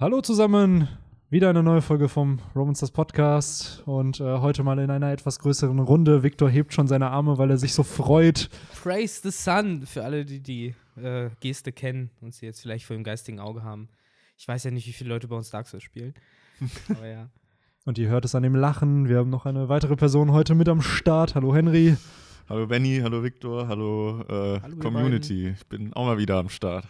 Hallo zusammen, wieder eine neue Folge vom Romansters Podcast und äh, heute mal in einer etwas größeren Runde. Victor hebt schon seine Arme, weil er sich so freut. Praise the Sun für alle, die die äh, Geste kennen und sie jetzt vielleicht vor dem geistigen Auge haben. Ich weiß ja nicht, wie viele Leute bei uns Dark Souls spielen. Aber ja. Und ihr hört es an dem Lachen. Wir haben noch eine weitere Person heute mit am Start. Hallo Henry. Hallo Benny, hallo Victor, hallo, äh, Hallo, Community. Ich bin auch mal wieder am Start.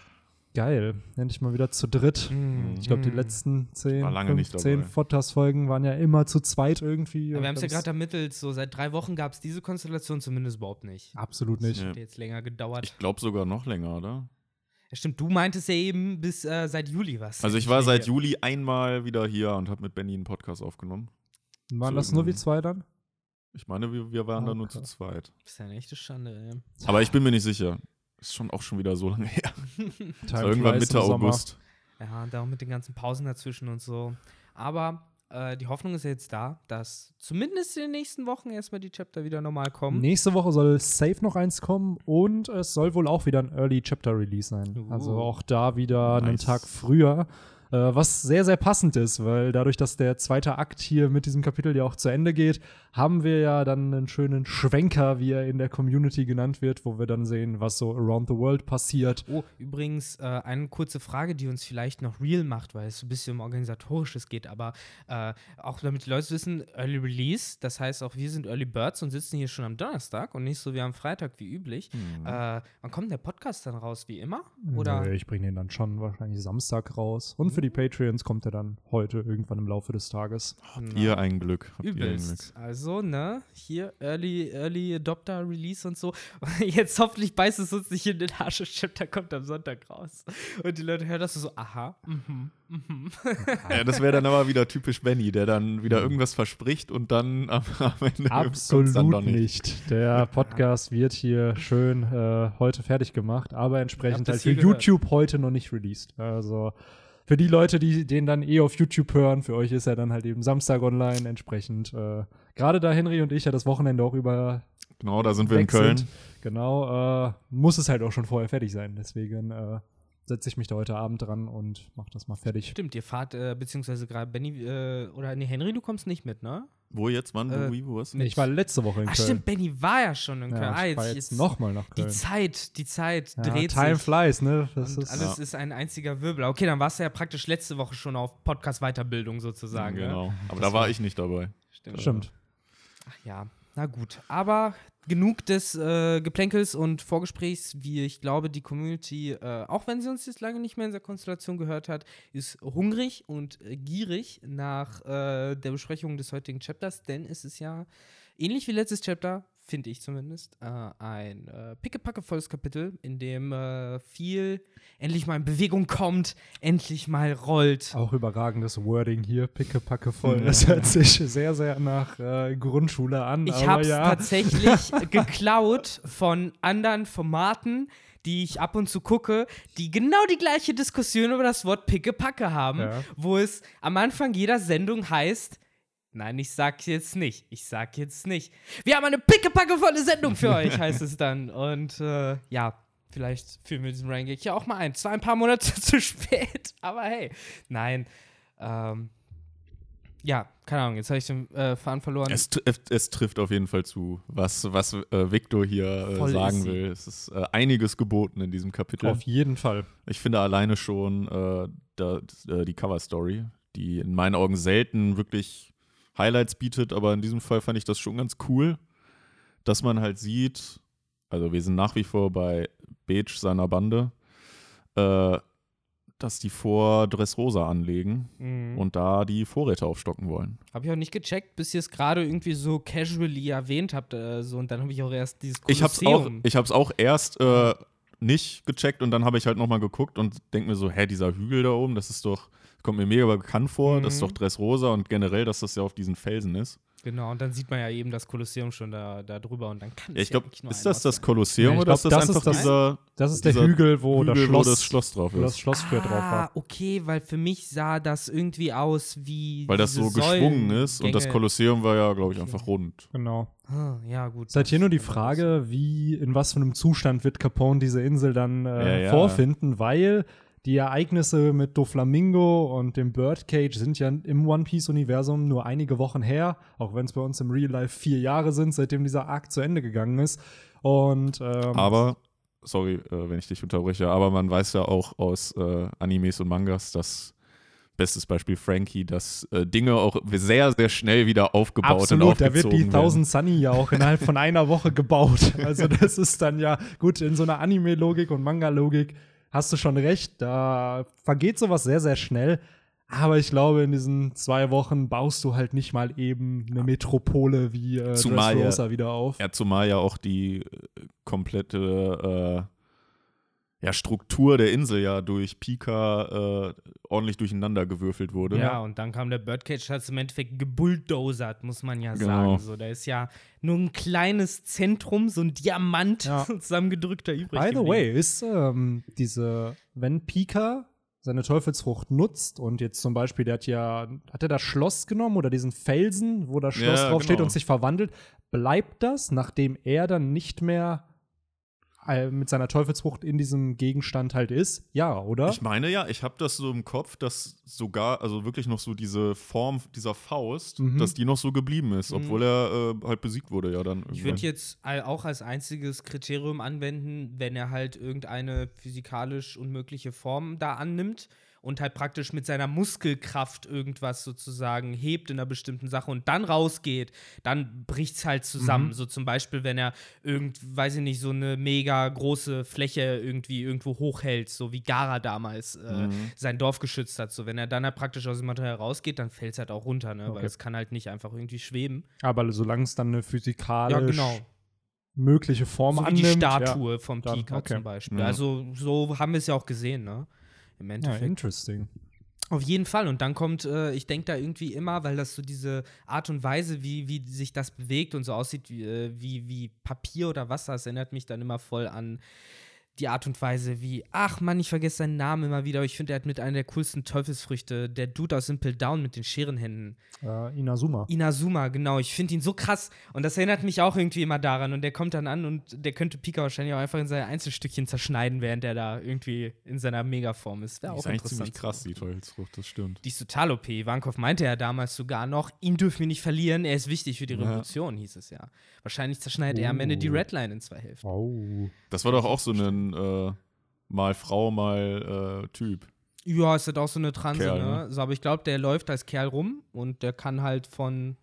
Geil, endlich mal wieder zu dritt. Ich glaube, die letzten 10, War lange nicht 15 dabei. Podcast-Folgen waren ja immer zu zweit irgendwie. Aber wir haben es ja das- gerade ermittelt, so seit drei Wochen gab es diese Konstellation zumindest überhaupt nicht. Absolut nicht. Ja. Hat jetzt länger gedauert. Ich glaube sogar noch länger, oder? Ja, stimmt, du meintest ja eben bis äh, seit Juli was. Also ich war seit Juli einmal wieder hier und habe mit Benny einen Podcast aufgenommen. Waren das nur wie zwei dann? Ich meine, wir, wir waren da nur Okay. zu zweit. Das ist ja eine echte Schande, ey. Aber ich bin mir nicht sicher. Ist schon auch schon wieder so lange her. Time So irgendwann Mitte. August. Ja, und auch mit den ganzen Pausen dazwischen und so. Aber äh, die Hoffnung ist ja jetzt da, dass zumindest in den nächsten Wochen erstmal die Chapter wieder normal kommen. Nächste Woche soll safe noch eins kommen und es soll wohl auch wieder ein Early Chapter Release sein. Uh. Also auch da wieder einen Nice. Tag früher. Äh, was sehr, sehr passend ist, weil dadurch, dass der zweite Akt hier mit diesem Kapitel ja auch zu Ende geht, haben wir ja dann einen schönen Schwenker, wie er in der Community genannt wird, wo wir dann sehen, was so around the world passiert. Oh, übrigens äh, eine kurze Frage, die uns vielleicht noch real macht, weil es so ein bisschen um organisatorisches geht, aber äh, auch damit die Leute wissen, Early Release, das heißt auch wir sind Early Birds und sitzen hier schon am Donnerstag und nicht so wie am Freitag wie üblich. Mhm. Äh, wann kommt der Podcast dann raus, wie immer? Oder? Nö, ich bringe den dann schon wahrscheinlich Samstag raus. Und für die Patreons kommt er dann heute irgendwann im Laufe des Tages. Habt ihr ein Glück. Habt ihr ein Glück. Übelst. Also, ne, hier Early, Early Adopter Release und so. Jetzt hoffentlich beißt es uns nicht in den Arsch. Das Chapter kommt am Sonntag raus. Und die Leute hören das so, aha, mhm, mhm. Ja, das wäre dann aber wieder typisch Benny, der dann Mhm. wieder irgendwas verspricht und dann am, am Ende kommt's dann Absolut doch nicht. Der Podcast wird hier schön äh, heute fertig gemacht, aber entsprechend halt für gehört. YouTube heute noch nicht released. Also für die Leute, die den dann eh auf YouTube hören, für euch ist er dann halt eben Samstag online. Entsprechend, äh, gerade da Henry und ich ja das Wochenende auch über Genau, da sind wir in Köln. sind, genau, äh, muss es halt auch schon vorher fertig sein. Deswegen äh, setze ich mich da heute Abend dran und mache das mal fertig. Stimmt, ihr fahrt, äh, beziehungsweise gerade Benny, äh, oder nee, Henry, du kommst nicht mit, ne? Wo jetzt? Wann? Äh, Wo, wie, wo was? Nee, ich war letzte Woche in Ach Köln. stimmt, Benny war ja schon in Köln. Ja, ah, ich war jetzt nochmal nach Die Köln. Zeit, die Zeit Ja, dreht time sich. flies, ne? Das und ist, alles Ja. ist ein einziger Wirbel. Okay, dann warst du ja praktisch letzte Woche schon auf Podcast-Weiterbildung sozusagen. Ne? Genau. Aber Das da war war- ich nicht dabei. Stimmt. Stimmt. Ach ja, na gut. Aber genug des äh, Geplänkels und Vorgesprächs, wie ich glaube, die Community, äh, auch wenn sie uns jetzt lange nicht mehr in dieser Konstellation gehört hat, ist hungrig und äh, gierig nach äh, der Besprechung des heutigen Chapters, denn es ist ja ähnlich wie letztes Chapter, finde ich zumindest, äh, ein äh, pickepackevolles Kapitel, in dem äh, viel endlich mal in Bewegung kommt, endlich mal rollt. Auch überragendes Wording hier, pickepacke voll. Das hört sich sehr, sehr nach äh, Grundschule an. Ich habe es ja. tatsächlich geklaut von anderen Formaten, die ich ab und zu gucke, die genau die gleiche Diskussion über das Wort Pickepacke haben, Ja. wo es am Anfang jeder Sendung heißt, nein, ich sag jetzt nicht, ich sag jetzt nicht. Wir haben eine pickepackevolle Sendung für euch, heißt es dann. Und äh, ja, vielleicht führen wir diesen Ranking ja auch mal ein. Zwar ein paar Monate zu spät, aber hey, nein. Ähm, ja, keine Ahnung, jetzt habe ich den äh, Faden verloren. Es, tr- es, es trifft auf jeden Fall zu, was, was äh, Victor hier äh, sagen will. Es ist äh, einiges geboten in diesem Kapitel. Auf jeden Fall. Ich finde alleine schon äh, da, äh, die Cover-Story, die in meinen Augen selten wirklich Highlights bietet, aber in diesem Fall fand ich das schon ganz cool, dass man halt sieht, also wir sind nach wie vor bei Beige seiner Bande, äh, dass die vor Dressrosa anlegen Mhm. und da die Vorräte aufstocken wollen. Habe ich auch nicht gecheckt, bis ihr es gerade irgendwie so casually erwähnt habt. Äh, so, und dann habe ich auch erst dieses Ich auch, Kolosseum- ich hab's auch erst äh, nicht gecheckt und dann habe ich halt nochmal geguckt und denke mir so, hä, dieser Hügel da oben, das ist doch, kommt mir mega bekannt vor, das ist Mhm. doch Dressrosa und generell, dass das ja auf diesen Felsen ist. Genau, und dann sieht man ja eben das Kolosseum schon da, da drüber und dann kann Ja, ich glaube, nur ist das das. Kolosseum Ja, ich oder ist glaub, das, das ist einfach das- dieser Das ist der dieser Hügel, wo, das, Hügel, Schloss, wo das Schloss drauf wo das ist? Schloss drauf Ah, war. okay, weil für mich sah das irgendwie aus wie. Weil das so geschwungen ist und das. Kolosseum war ja, glaube ich, Okay. einfach rund. Genau. Ah, ja, gut. Ist halt hier nur die das- Frage, wie, in was für einem Zustand wird Capone diese Insel dann äh, Ja, ja. vorfinden, weil die Ereignisse mit Doflamingo und dem Birdcage sind ja im One Piece-Universum nur einige Wochen her, auch wenn es bei uns im Real Life vier Jahre sind, seitdem dieser Arc zu Ende gegangen ist. Und ähm, Aber, sorry, äh, wenn ich dich unterbreche, aber man weiß ja auch aus äh, Animes und Mangas, dass bestes Beispiel Frankie, dass äh, Dinge auch sehr, sehr schnell wieder aufgebaut Absolut, und da wird die aufgezogen Thousand Sunny ja auch innerhalb von einer Woche gebaut. Also das ist dann ja, gut, in so einer Anime-Logik und Manga-Logik hast du schon recht, da vergeht sowas sehr, sehr schnell. Aber ich glaube, in diesen zwei Wochen baust du halt nicht mal eben eine Metropole wie äh, Zumal ja- wieder auf. Ja, zumal ja auch die äh, komplette äh, ja, Struktur der Insel ja durch Pika äh, ordentlich durcheinander gewürfelt wurde. Ja, und dann kam der Birdcage, hat es im Endeffekt gebulldozert, muss man ja Genau. sagen. So, da ist ja nur ein kleines Zentrum, so ein Diamant Ja. zusammengedrückter übrig. By the geblieben. way, ist ähm, diese, wenn Pika seine Teufelsfrucht nutzt und jetzt zum Beispiel, der hat ja, hat er das Schloss genommen oder diesen Felsen, wo das Schloss Ja, draufsteht genau. und sich verwandelt, bleibt das, nachdem er dann nicht mehr mit seiner Teufelsfrucht in diesem Gegenstand halt ist? Ja, oder? Ich meine ja, ich habe das so im Kopf, dass sogar, also wirklich noch so diese Form dieser Faust, Mhm. dass die noch so geblieben ist, Mhm. obwohl er äh, halt besiegt wurde ja dann. Ich irgendwann. würde jetzt auch als einziges Kriterium anwenden, wenn er halt irgendeine physikalisch unmögliche Form da annimmt und halt praktisch mit seiner Muskelkraft irgendwas sozusagen hebt in einer bestimmten Sache und dann rausgeht, dann bricht es halt zusammen. Mhm. So zum Beispiel, wenn er irgend, weiß ich nicht, so eine mega große Fläche irgendwie irgendwo hochhält, so wie Gara damals äh, Mhm. sein Dorf geschützt hat. So, wenn er dann halt praktisch aus dem Material rausgeht, dann fällt es halt auch runter, ne? Weil Okay. es kann halt nicht einfach irgendwie schweben. Aber solange es dann eine physikalisch Ja, genau. mögliche Form so wie annimmt. die Statue vom dann, Pika okay. zum Beispiel. Ja. Also so haben wir es ja auch gesehen, ne? Im Ja, ja Endeffekt. interesting. Auf jeden Fall. Und dann kommt, äh, ich denke da irgendwie immer, weil das so diese Art und Weise, wie, wie sich das bewegt und so aussieht wie, äh, wie, wie Papier oder Wasser, das erinnert mich dann immer voll an die Art und Weise, wie, ach Mann, ich vergesse seinen Namen immer wieder, aber ich finde, er hat mit einer der coolsten Teufelsfrüchte, der Dude aus Simple Down mit den Scherenhänden. Äh, Inazuma. Inazuma, genau. Ich finde ihn so krass. Und das erinnert mich auch irgendwie immer daran. Und der kommt dann an und der könnte Pika wahrscheinlich auch einfach in seine Einzelstückchen zerschneiden, während er da irgendwie in seiner Megaform ist. Wäre auch ist eigentlich interessant. ziemlich krass, die Teufelsfrucht, das stimmt. Die ist total OP. Ivankov meinte ja damals sogar noch, ihn dürfen wir nicht verlieren, er ist wichtig für die Ja. Revolution, hieß es ja. Wahrscheinlich zerschneidet er am Ende die Oh. Redline in zwei Hälften. Oh. Das war doch auch so ein äh, mal Frau, mal äh, Typ. Ja, ist halt auch so eine Transe, Kerl, ne? So, aber ich glaube, der läuft als Kerl rum und der kann halt von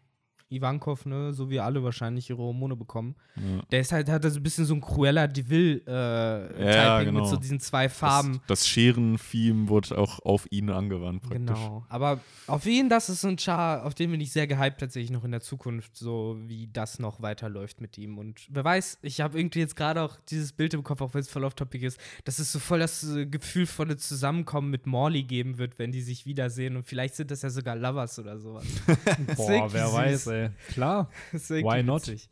Ivankov, ne, so wie alle wahrscheinlich ihre Hormone bekommen. Ja. Der ist halt, hat so ein bisschen so ein Cruella de Vil äh, Ja, Typing genau. mit so diesen zwei Farben. Das, das Scheren-Theme wurde auch auf ihn angewandt, praktisch. Genau. Aber auf jeden das ist so ein Char, auf den bin ich sehr gehypt tatsächlich noch in der Zukunft, so wie das noch weiterläuft mit ihm. Und wer weiß, ich habe irgendwie jetzt gerade auch dieses Bild im Kopf, auch wenn es voll off-topic ist, dass es so voll das äh, gefühlvolle Zusammenkommen mit Morley geben wird, wenn die sich wiedersehen. Und vielleicht sind das ja sogar Lovers oder sowas. Boah, wer süß. weiß, ey. Klar. Ist irgendwie Why not? witzig.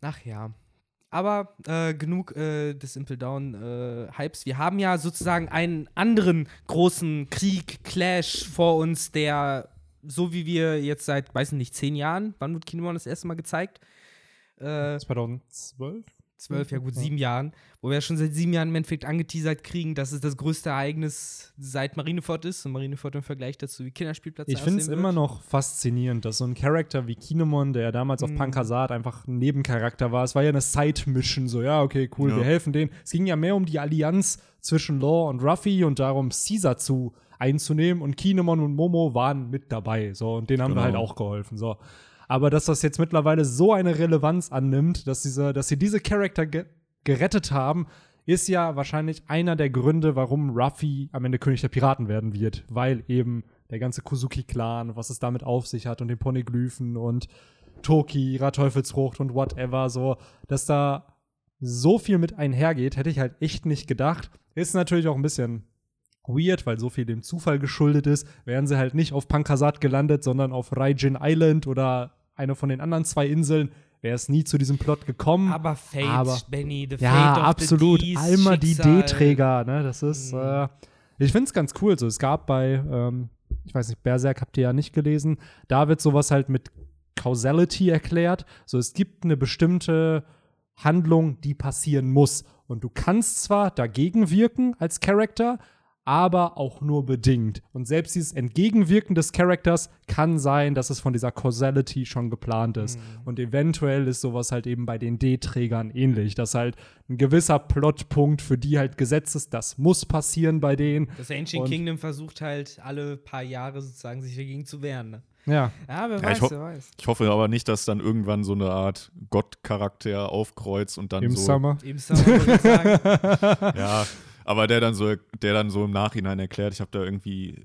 Ach ja. Aber äh, genug äh, des Impel Down äh, Hypes. Wir haben ja sozusagen einen anderen großen Krieg, Clash vor uns, der so wie wir jetzt seit, weiß ich nicht, zehn Jahren, wann wurde Kinemon das erste Mal gezeigt? Äh, 2012? Zwölf, ja gut, Ja. sieben Jahren, wo wir ja schon seit sieben Jahren im Endeffekt angeteasert kriegen, dass es das größte Ereignis seit Marineford ist und Marineford im Vergleich dazu wie Kinderspielplatz Ich finde es immer noch faszinierend, dass so ein Charakter wie Kinemon, der ja damals auf Mhm. Pankasat einfach ein Nebencharakter war, es war ja eine Side-Mission, so, ja, okay, cool, Ja. wir helfen denen. Es ging ja mehr um die Allianz zwischen Law und Ruffy und darum, Caesar zu einzunehmen und Kinemon und Momo waren mit dabei, so, und denen haben wir Genau. halt auch geholfen, so. Aber dass das jetzt mittlerweile so eine Relevanz annimmt, dass, diese, dass sie diese Charakter ge gerettet haben, ist ja wahrscheinlich einer der Gründe, warum Ruffy am Ende König der Piraten werden wird, weil eben der ganze Kuzuki-Clan, was es damit auf sich hat und den Poneglyphen und Toki, ihrer Teufelsfrucht und whatever, so, dass da so viel mit einhergeht, hätte ich halt echt nicht gedacht. Ist natürlich auch ein bisschen weird, weil so viel dem Zufall geschuldet ist. Wären sie halt nicht auf Pankasat gelandet, sondern auf Raijin Island oder eine von den anderen zwei Inseln, wäre es nie zu diesem Plot gekommen. Aber Fate, Aber- Benny, the Fate Ja, of absolut. the D's, Einmal die. D-Träger, ne? Das ist, Mhm. äh, ich finde es ganz cool. So, es gab bei, ähm, ich weiß nicht, Berserk habt ihr ja nicht gelesen, da wird sowas halt mit Causality erklärt. So, es gibt eine bestimmte Handlung, die passieren muss. Und du kannst zwar dagegen wirken als Charakter, aber auch nur bedingt. Und selbst dieses Entgegenwirken des Charakters kann sein, dass es von dieser Causality schon geplant ist. Mhm. Und eventuell ist sowas halt eben bei den D-Trägern ähnlich, dass halt ein gewisser Plotpunkt für die halt gesetzt ist, das muss passieren bei denen. Das Ancient Und- Kingdom versucht halt alle paar Jahre sozusagen sich dagegen zu wehren. Ne? Ja. Ja, wer Ja, weiß, ich ho- wer weiß. Ich hoffe aber nicht, dass dann irgendwann so eine Art Gottcharakter aufkreuzt und dann Im so. Summer. Im Summer würde ich sagen. Ja, aber der dann so, der dann so im Nachhinein erklärt, ich habe da irgendwie,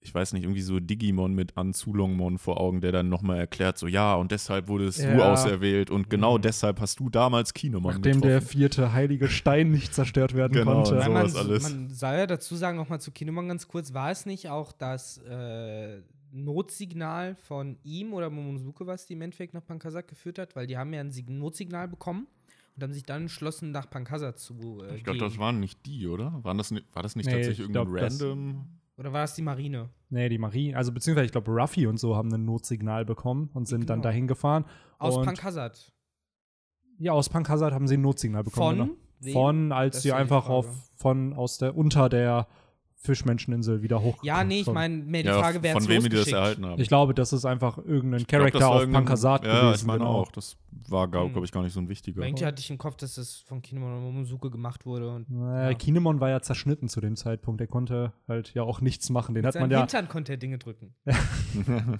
ich weiß nicht, irgendwie so Digimon mit Anzulongmon vor Augen, der dann nochmal erklärt, so ja, und deshalb wurdest du Ja. auserwählt und genau deshalb hast du damals Kinemon Nachdem der getroffen. vierte heilige Stein nicht zerstört werden Genau, konnte. so. Weil man, sowas alles. man soll ja dazu sagen, nochmal zu Kinemon ganz kurz, war es nicht auch das äh, Notsignal von ihm oder Momonosuke, was die im Endeffekt nach Pankasat geführt hat? Weil die haben ja ein Sig Notsignal bekommen und haben sich dann entschlossen, nach Pankasat zu äh, Ich glaube, gehen. das waren nicht die, oder? Waren das, war das nicht Nee, tatsächlich ich irgendein glaub, random? Oder war das die Marine? Nee, die Marie, also beziehungsweise ich glaube, Ruffy und so haben ein Notsignal bekommen und sind dann Genau. dahin gefahren. Aus Pankasat. Ja, aus Pankasat haben sie ein Notsignal bekommen. Von? Wem? Von, als Das sie einfach auf, von, aus der, unter der Fischmenscheninsel wieder hoch. Ja, nee, ich meine, mehr die Ja, Frage, wer von wem die das losgeschickt? erhalten haben. Ich glaube, das ist einfach irgendein Ich glaub, Charakter war auf Pankasat ja, gewesen. ich meine genau. auch. Das war, glaube Hm. glaub ich, gar nicht so ein wichtiger. Irgendwie hatte ich im Kopf, dass das von Kinemon und Momonosuke gemacht wurde. Und Naja, Ja. Kinemon war ja zerschnitten zu dem Zeitpunkt. Der konnte halt ja auch nichts machen. Den hat seinem man ja. Hintern konnte er Dinge drücken.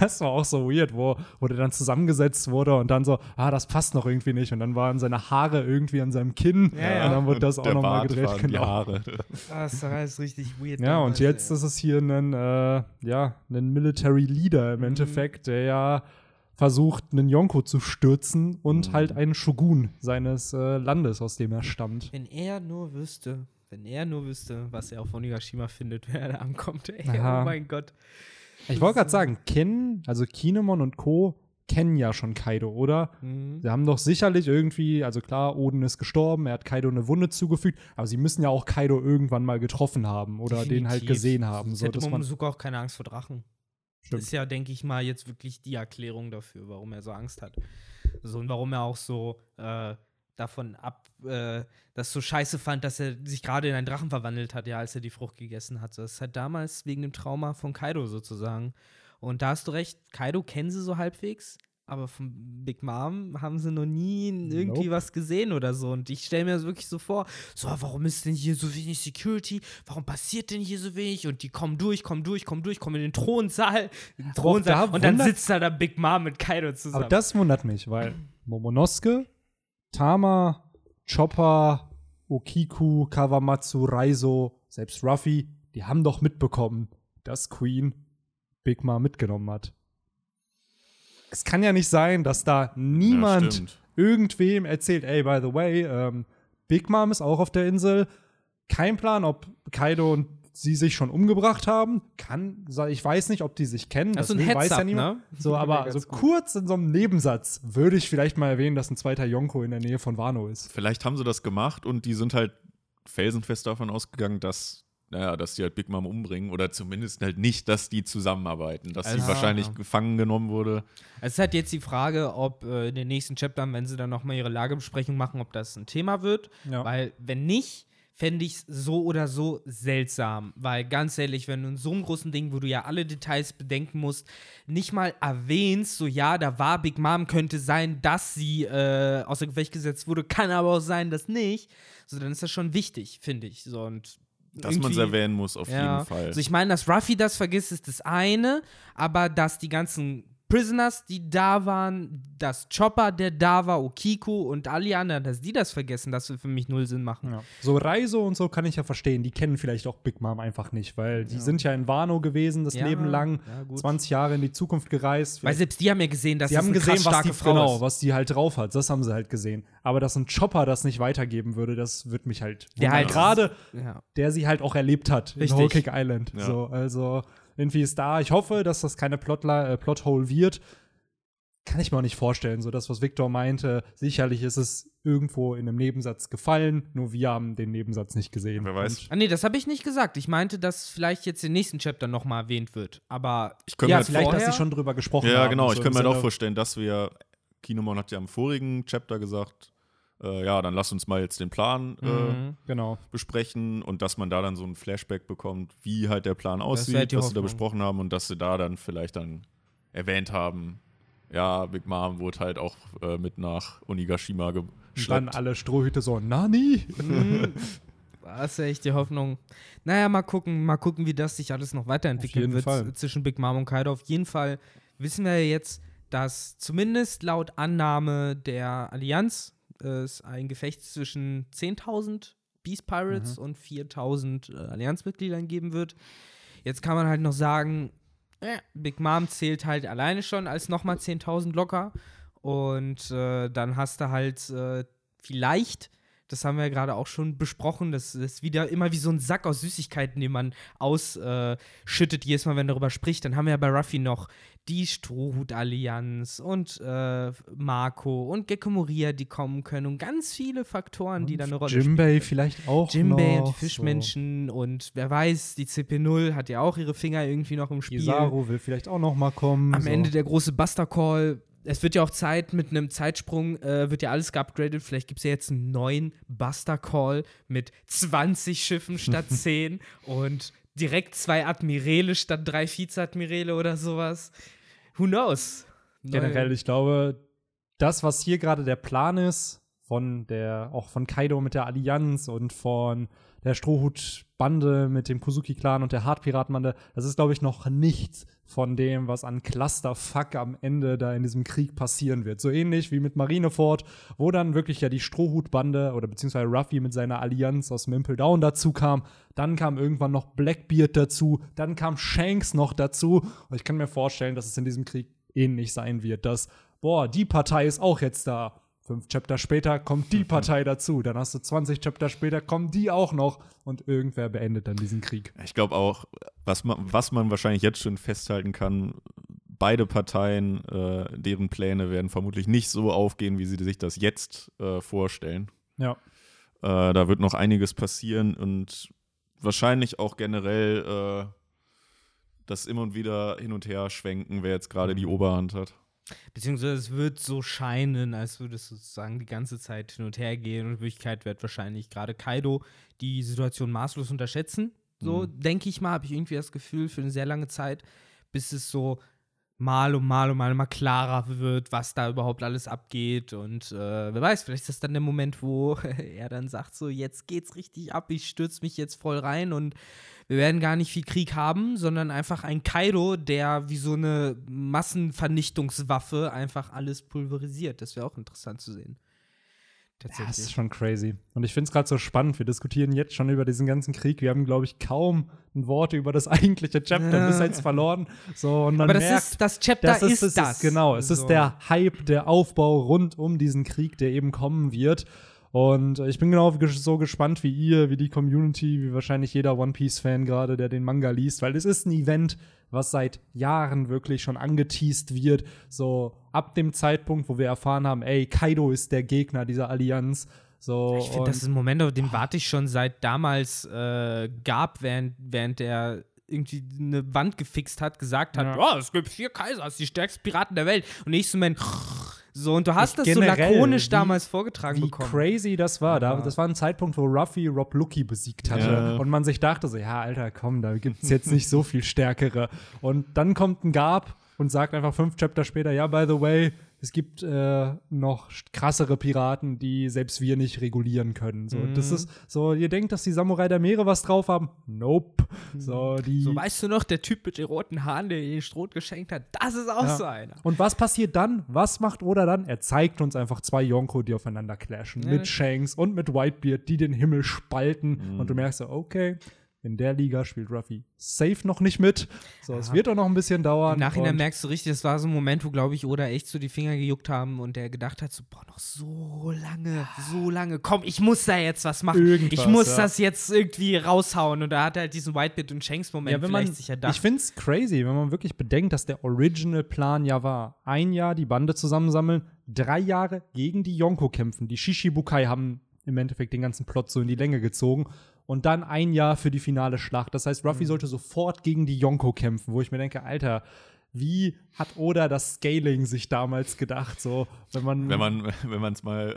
Das war auch so weird, wo, wo der dann zusammengesetzt wurde und dann so, ah, das passt noch irgendwie nicht. Und dann waren seine Haare irgendwie an seinem Kinn. Ja, ja. Und dann wurde das auch Der nochmal gedreht. waren Die Genau. Haare. Das war alles richtig weird. Ja, und jetzt ey. ist es hier ein, äh, ja, ein Military Leader im Mhm. Endeffekt, der ja versucht, einen Yonko zu stürzen und Mhm. halt einen Shogun seines äh, Landes, aus dem er stammt. Wenn er nur wüsste, wenn er nur wüsste, was er auf Onigashima findet, wenn er da ankommt. Ey, Aha. oh mein Gott. Ich wollte gerade sagen, Ken, also Kinemon und Co. kennen ja schon Kaido, oder? Mhm. Sie haben doch sicherlich irgendwie, also klar, Oden ist gestorben, er hat Kaido eine Wunde zugefügt, aber sie müssen ja auch Kaido irgendwann mal getroffen haben oder den halt Definitiv. gesehen haben. So, hätte Momonosuke auch keine Angst vor Drachen. Stimmt. Das ist ja, denke ich mal, jetzt wirklich die Erklärung dafür, warum er so Angst hat. So, und warum er auch so äh, davon ab, äh, das so scheiße fand, dass er sich gerade in einen Drachen verwandelt hat, ja, als er die Frucht gegessen hat. So, Das ist halt damals wegen dem Trauma von Kaido sozusagen. Und da hast du recht, Kaido kennen sie so halbwegs, aber von Big Mom haben sie noch nie irgendwie Nope. was gesehen oder so. Und ich stelle mir das wirklich so vor, so, warum ist denn hier so wenig Security? Warum passiert denn hier so wenig? Und die kommen durch, kommen durch, kommen durch, kommen in den Thronsaal, in den Thronsaal da und dann sitzt da der Big Mom mit Kaido zusammen. aber das wundert mich, weil Momonosuke, Tama, Chopper, Okiku, Kawamatsu, Raizo, selbst Ruffy, die haben doch mitbekommen, dass Queen Big Mom mitgenommen hat. Es kann ja nicht sein, dass da niemand stimmt. irgendwem erzählt, ey, by the way, ähm, Big Mom ist auch auf der Insel. Kein Plan, ob Kaido und sie sich schon umgebracht haben. Kann, ich weiß nicht, ob die sich kennen. Das ein weiß ja niemand. ne? So, aber so kurz in so einem Nebensatz würde ich vielleicht mal erwähnen, dass ein zweiter Yonko in der Nähe von Wano ist. Vielleicht haben sie das gemacht und die sind halt felsenfest davon ausgegangen, dass, naja, dass die halt Big Mom umbringen oder zumindest halt nicht, dass die zusammenarbeiten, dass sie Also- wahrscheinlich Ja. gefangen genommen wurde. Es ist halt jetzt die Frage, ob äh, in den nächsten Chaptern, wenn sie dann nochmal ihre Lagebesprechung machen, ob das ein Thema wird. Ja. Weil, wenn nicht, fände ich es so oder so seltsam. Weil, ganz ehrlich, wenn du in so einem großen Ding, wo du ja alle Details bedenken musst, nicht mal erwähnst, so ja, da war Big Mom, könnte sein, dass sie äh, außer Gefecht gesetzt wurde, kann aber auch sein, dass nicht. So, dann ist das schon wichtig, finde ich. So, und Dass man es erwähnen muss, auf jeden Fall. also ich meine, dass Ruffy das vergisst, ist das eine, aber dass die ganzen Prisoners, die da waren, dass Chopper, der da war, Okiku und alle anderen, dass die das vergessen, das wird für mich null Sinn machen. Ja. So Reiso und so kann ich ja verstehen. Die kennen vielleicht auch Big Mom einfach nicht, weil die sind ja in Wano gewesen, das Ja, Leben lang, ja, gut. 20 Jahre in die Zukunft gereist. Weil selbst die haben ja gesehen, dass Sie das haben eine gesehen, krass was starke die, Frau genau, ist. was die halt drauf hat. Das haben sie halt gesehen. Aber dass ein Chopper das nicht weitergeben würde, das wird mich halt. Der halt- gerade, Ja. der sie halt auch erlebt hat Richtig. in Whole Cake Island. Ja. So, also irgendwie ist da. Ich hoffe, dass das keine Plotla äh, Plothole wird. Kann ich mir auch nicht vorstellen. So das, was Victor meinte, sicherlich ist es irgendwo in einem Nebensatz gefallen. Nur wir haben den Nebensatz nicht gesehen. Wer weiß. Und Ah, nee, das habe ich nicht gesagt. Ich meinte, dass vielleicht jetzt im nächsten Chapter nochmal erwähnt wird. Aber Ich könnte Ja, mir vielleicht, dass sie schon drüber gesprochen Ja, haben. genau. so Ich könnte mir halt auch Sinne- vorstellen, dass wir, Kinemon hat ja im vorigen Chapter gesagt, äh, ja, dann lass uns mal jetzt den Plan äh, Mhm. Genau. besprechen und dass man da dann so ein Flashback bekommt, wie halt der Plan aussieht, die was sie da Hoffnung. besprochen haben und dass sie da dann vielleicht dann erwähnt haben, ja, Big Mom wurde halt auch äh, mit nach Onigashima Und dann geschleppt. alle Strohhüte so, Nani? Mhm. Das ist ja echt die Hoffnung. Naja, mal gucken, mal gucken, wie das sich alles noch weiterentwickeln jeden wird Fall. zwischen Big Mom und Kaido. Auf jeden Fall wissen wir jetzt, dass zumindest laut Annahme der Allianz es ein Gefecht zwischen 10.000 Beast Pirates und 4.000 äh, Allianzmitgliedern geben wird. Jetzt kann man halt noch sagen, äh, Big Mom zählt halt alleine schon als nochmal 10.000 locker. Und äh, dann hast du halt äh, vielleicht, das haben wir ja gerade auch schon besprochen, das ist wieder immer wie so ein Sack aus Süßigkeiten, den man ausschüttet jedes Mal, wenn darüber spricht. Dann haben wir ja bei Ruffy noch die Strohhut-Allianz und äh, Marco und Gecko Moria, die kommen können und ganz viele Faktoren, die da eine Rolle spielen. Jimbei vielleicht auch Jimbei noch. und die Fischmenschen und wer weiß, die CP0 hat ja auch ihre Finger irgendwie noch im So. Spiel. Kizaru will vielleicht auch noch mal kommen. Am so. Ende der große Buster Call. Es wird ja auch Zeit, mit einem Zeitsprung äh, wird ja alles geupgradet. Vielleicht gibt es ja jetzt einen neuen Buster Call mit 20 Schiffen statt 10 und direkt zwei Admirale statt drei Vizeadmirale oder sowas. Who knows? Neue- Generell, ich glaube, das, was hier gerade der Plan ist, von der, auch von Kaido mit der Allianz und von der Strohhut-Bande mit dem Kuzuki-Clan und der Hartpiratenbande, das ist, glaube ich, noch nichts von dem, was an Clusterfuck am Ende da in diesem Krieg passieren wird. So ähnlich wie mit Marineford, wo dann wirklich ja die Strohhut-Bande oder beziehungsweise Ruffy mit seiner Allianz aus Mimple Down dazu kam. Dann kam irgendwann noch Blackbeard dazu, dann kam Shanks noch dazu. Und ich kann mir vorstellen, dass es in diesem Krieg ähnlich sein wird, dass, boah, die Partei ist auch jetzt da. Fünf Chapter später kommt die Partei dazu. Dann hast du 20 Chapter später, kommen die auch noch. Und irgendwer beendet dann diesen Krieg. Ich glaube auch, was man, was man wahrscheinlich jetzt schon festhalten kann, beide Parteien, äh, deren Pläne werden vermutlich nicht so aufgehen, wie sie sich das jetzt äh, vorstellen. Ja. Äh, da wird noch einiges passieren und wahrscheinlich auch generell äh, das immer und wieder hin und her schwenken, wer jetzt gerade die Oberhand hat. Beziehungsweise es wird so scheinen, als würde es sozusagen die ganze Zeit hin und her gehen und in Wirklichkeit wird wahrscheinlich gerade Kaido die Situation maßlos unterschätzen. So denke ich mal, habe ich irgendwie das Gefühl für eine sehr lange Zeit, bis es so mal und mal und mal immer klarer wird, was da überhaupt alles abgeht. Und äh, wer weiß, vielleicht ist das dann der Moment, wo er dann sagt: So, jetzt geht's richtig ab, ich stürze mich jetzt voll rein und wir werden gar nicht viel Krieg haben, sondern einfach ein Kaido, der wie so eine Massenvernichtungswaffe einfach alles pulverisiert. Das wäre auch interessant zu sehen. Das ist Tatsächlich. schon crazy. Und ich finde es gerade so spannend. Wir diskutieren jetzt schon über diesen ganzen Krieg. Wir haben, glaube ich, kaum ein Wort über das eigentliche Chapter Ja. bis jetzt verloren. So, und man Aber das merkt, ist, das Chapter das ist, es das. Genau, es So. ist der Hype, der Aufbau rund um diesen Krieg, der eben kommen wird. Und ich bin genau so gespannt wie ihr, wie die Community, wie wahrscheinlich jeder One Piece-Fan gerade, der den Manga liest, weil es ist ein Event, was seit Jahren wirklich schon angeteased wird. So ab dem Zeitpunkt, wo wir erfahren haben, ey, Kaido ist der Gegner dieser Allianz. So, Ich finde, das ist ein Moment, auf den warte ich schon seit damals äh, gab, während, während der irgendwie eine Wand gefixt hat, gesagt hat, Ja. oh, es gibt vier Kaisers, die stärksten Piraten der Welt. Und ich so, mein, so, und du hast das so generell, lakonisch wie- damals vorgetragen wie bekommen. crazy das war. Da, das war ein Zeitpunkt, wo Ruffy Rob Lucky besiegt hatte. Ja. Und man sich dachte so, ja, Alter, komm, da gibt es jetzt nicht so viel stärkere. Und dann kommt ein Garb und sagt einfach fünf Chapter später, ja, by the way, es gibt äh, noch krassere Piraten, die selbst wir nicht regulieren können. So, Mhm. das ist so, ihr denkt, dass die Samurai der Meere was drauf haben? Nope. So, die So, weißt du noch, der Typ mit den roten Haaren, der ihr Stroh geschenkt hat, das ist auch Ja. so einer. Und was passiert dann? Was macht Oda dann? Er zeigt uns einfach zwei Yonko, die aufeinander clashen. Ja, mit Shanks und mit Whitebeard, die den Himmel spalten. Mhm. Und du merkst so, okay, in der Liga spielt Ruffy safe noch nicht mit. So, es Ja. wird auch noch ein bisschen dauern. Im Nachhinein merkst du richtig, das war so ein Moment, wo, glaube ich, Oda echt so die Finger gejuckt haben und der gedacht hat, so, boah, noch so lange, so lange, komm, ich muss da jetzt was machen. Irgendwas, ich muss ja. das jetzt irgendwie raushauen. Und da hat er halt diesen Whitebeard und Shanks-Moment ja, wenn man, sich erdacht. ich finde es crazy, wenn man wirklich bedenkt, dass der Original-Plan ja war, ein Jahr die Bande zusammensammeln, drei Jahre gegen die Yonko kämpfen. Die Shishibukai haben im Endeffekt den ganzen Plot so in die Länge gezogen und dann ein Jahr für die finale Schlacht. Das heißt, Mhm. Ruffy sollte sofort gegen die Yonko kämpfen, wo ich mir denke, Alter, wie hat Oda das Scaling sich damals gedacht? So, wenn man, Wenn man wenn man es mal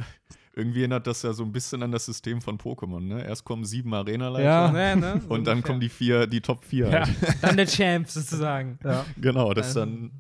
Irgendwie erinnert das ja so ein bisschen an das System von Pokémon, ne? Erst kommen sieben Arenaleiter Ja. Ne, ne? So und dann ungefähr. kommen die vier, die Top 4 Ja. halt. Dann der Champ sozusagen. Ja. Genau, das ist Also- dann,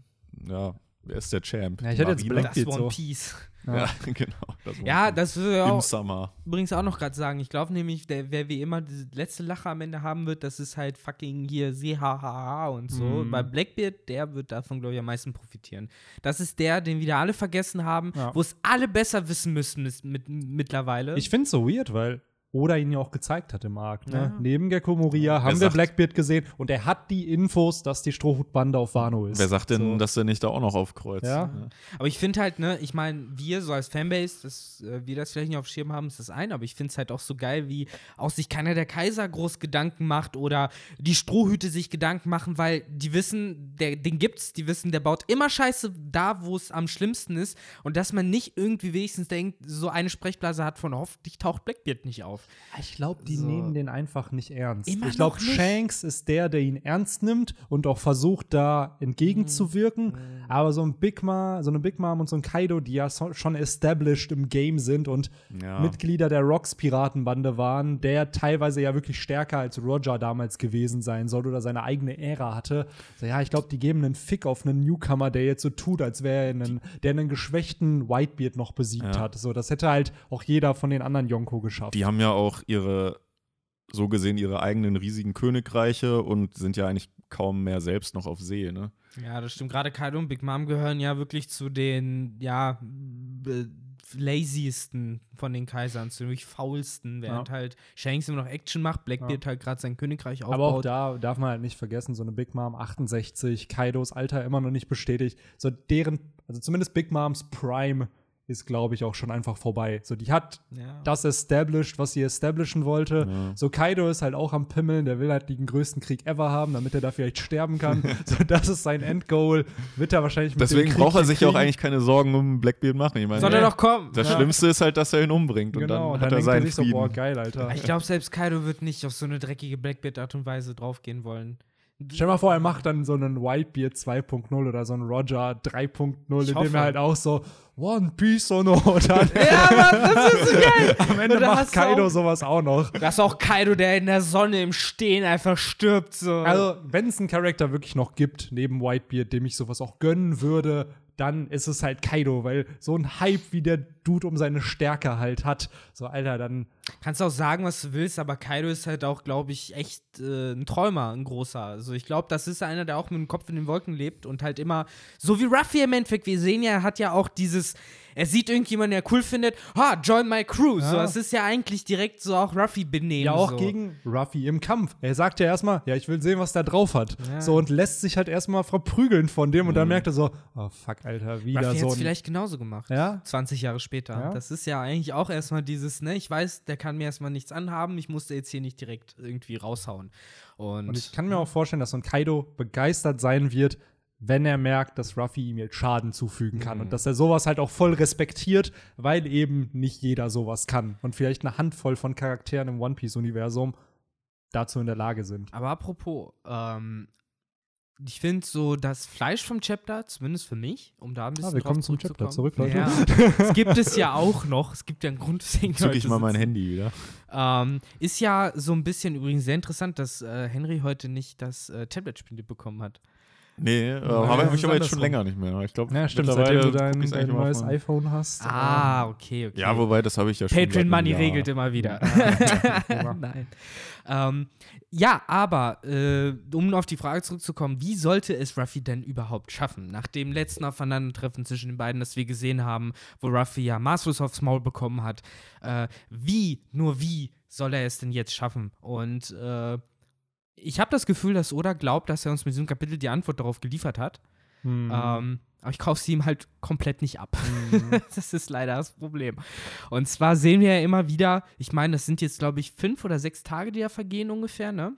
ja, wer ist der Champ? Ja, ich hätte jetzt Marina? Das One so. Piece. Ja, genau. Das Ja, das würde ja Im auch Summer. übrigens auch noch gerade sagen. Ich glaube nämlich, der, wer wie immer die letzte Lache am Ende haben wird, das ist halt fucking hier Sehahaha und so. Mhm. Bei Blackbeard, der wird davon, glaube ich, am meisten profitieren. Das ist der, den wieder alle vergessen haben, Ja. wo es alle besser wissen müssen mit, mit, mittlerweile. Ich finde es so weird, weil Oda ihn ja auch gezeigt hat im Arc. Ne? Ja. Neben Gecko Moria haben wir sagt- Blackbeard gesehen und er hat die Infos, dass die Strohhutbande auf Wano ist. Wer sagt denn, so. dass er nicht da auch noch aufkreuzt? Ja. Aber ich finde halt, ne, ich meine, wir so als Fanbase, dass äh, wir das vielleicht nicht auf Schirm haben, ist das ein, aber ich finde es halt auch so geil, wie auch sich keiner der Kaiser groß Gedanken macht oder die Strohhüte sich Gedanken machen, weil die wissen, der, den gibt's, die wissen, der baut immer Scheiße da, wo es am schlimmsten ist und dass man nicht irgendwie wenigstens denkt, so eine Sprechblase hat von hoffentlich taucht Blackbeard nicht auf. Ich glaube, die So. nehmen den einfach nicht ernst. Immer ich glaube. Shanks ist der, der ihn ernst nimmt und auch versucht, da entgegenzuwirken. Mhm. Aber so ein Big Mom, so eine Big Mom und so ein Kaido, die ja so, schon established im Game sind und Ja. Mitglieder der Rocks Piratenbande waren, der teilweise ja wirklich stärker als Roger damals gewesen sein soll oder seine eigene Ära hatte. So, ja, ich glaube, die geben einen Fick auf einen Newcomer, der jetzt so tut, als wäre er einen, der einen geschwächten Whitebeard noch besiegt Ja. hat. So, das hätte halt auch jeder von den anderen Yonko geschafft. Die haben ja auch ihre, so gesehen, ihre eigenen riesigen Königreiche und sind ja eigentlich kaum mehr selbst noch auf See, ne? Ja, das stimmt. Gerade Kaido und Big Mom gehören ja wirklich zu den, ja, laziesten von den Kaisern, zu den faulsten, während halt Shanks immer noch Action macht, Blackbeard halt gerade sein Königreich aufbaut. Aber auch da darf man halt nicht vergessen, so eine Big Mom 68, Kaidos Alter immer noch nicht bestätigt. So deren, also zumindest Big Moms Prime ist, glaube ich, auch schon einfach vorbei. So, die hat ja. das established, was sie establishen wollte. Ja. So, Kaido ist halt auch am Pimmeln, der will halt den größten Krieg ever haben, damit er da vielleicht sterben kann. so, das ist sein Endgoal. Wird er wahrscheinlich mit dem Deswegen Krieg braucht er sich ja auch eigentlich keine Sorgen um Blackbeard machen. Ich meine, Soll er doch kommen. das Ja. Schlimmste ist halt, dass er ihn umbringt und Genau, dann und hat dann er denkt er seinen sich so, boah, geil, Alter. Ich glaube, selbst Kaido wird nicht auf so eine dreckige Blackbeard-Art und Weise draufgehen wollen. Stell dir mal vor, er macht dann so einen Whitebeard 2.0 oder so einen Roger 3.0, Ich in dem hoffe. er halt auch so One Piece und dann Ja, Mann, das ist so geil. am Ende macht Kaido auch- sowas auch noch. Das ist auch Kaido, der in der Sonne im Stehen einfach stirbt. So. Also, wenn es einen Charakter wirklich noch gibt, neben Whitebeard, dem ich sowas auch gönnen würde, dann ist es halt Kaido, weil so ein Hype wie der Dude um seine Stärke halt hat. So, Alter, dann. Kannst auch sagen, was du willst, aber Kaido ist halt auch, glaube ich, echt äh, ein Träumer, ein großer. Also ich glaube, das ist einer, der auch mit dem Kopf in den Wolken lebt und halt immer, so wie Ruffy im Endeffekt, wir sehen ja, hat ja auch dieses, er sieht irgendjemanden, der er cool findet, ha, join my crew. So, Ja. es ist ja eigentlich direkt so auch Ruffy-Benehmen. Ja, auch so. gegen Ruffy im Kampf. Er sagt ja erstmal, ja, ich will sehen, was der drauf hat. Ja. So, und lässt sich halt erstmal verprügeln von dem und dann merkt er so, oh fuck, Alter, wieder Ruffy so hat es ein. vielleicht genauso gemacht. Ja? 20 Jahre später. Ja. Das ist ja eigentlich auch erstmal dieses, ne, ich weiß, der kann mir erstmal nichts anhaben, ich musste jetzt hier nicht direkt irgendwie raushauen. Und, Und ich kann mir auch vorstellen, dass so ein Kaido begeistert sein wird, wenn er merkt, dass Ruffy ihm jetzt Schaden zufügen kann. Und dass er sowas halt auch voll respektiert, weil eben nicht jeder sowas kann. Und vielleicht eine Handvoll von Charakteren im One Piece-Universum dazu in der Lage sind. Aber apropos, ähm, ich finde so das Fleisch vom Chapter, zumindest für mich, um da ein bisschen Ah, wir drauf kommen zum Chapter zurückzukommen. zurück, Leute. Ja, es gibt es ja auch noch. Es gibt ja einen Grund, weswegen Zück ich mal mein. Handy wieder. Ähm, ist ja so ein bisschen übrigens sehr interessant, dass äh, Henry heute nicht das äh, Tablet-Spiel bekommen hat. Nee, äh, habe ich aber jetzt schon länger nicht mehr. Ich glaube, Ja, stimmt, seitdem du dein, dein neues iPhone hast. Ah, okay, okay. Ja, wobei, das habe ich ja schon. Patreon Money Jahr. regelt immer wieder. Ja. Nein. Ähm, ja, aber äh, um auf die Frage zurückzukommen, wie sollte es Ruffy denn überhaupt schaffen? Nach dem letzten Aufeinandertreffen zwischen den beiden, das wir gesehen haben, wo Ruffy ja Maßlos aufs Maul bekommen hat, äh, wie, nur wie soll er es denn jetzt schaffen? Und äh, ich habe das Gefühl, dass Oda glaubt, dass er uns mit diesem Kapitel die Antwort darauf geliefert hat. Hm. Ähm, aber ich kaufe sie ihm halt komplett nicht ab. Mhm. das ist leider das Problem. Und zwar sehen wir ja immer wieder, ich meine, das sind jetzt, glaube ich, fünf oder sechs Tage, die da vergehen ungefähr, ne?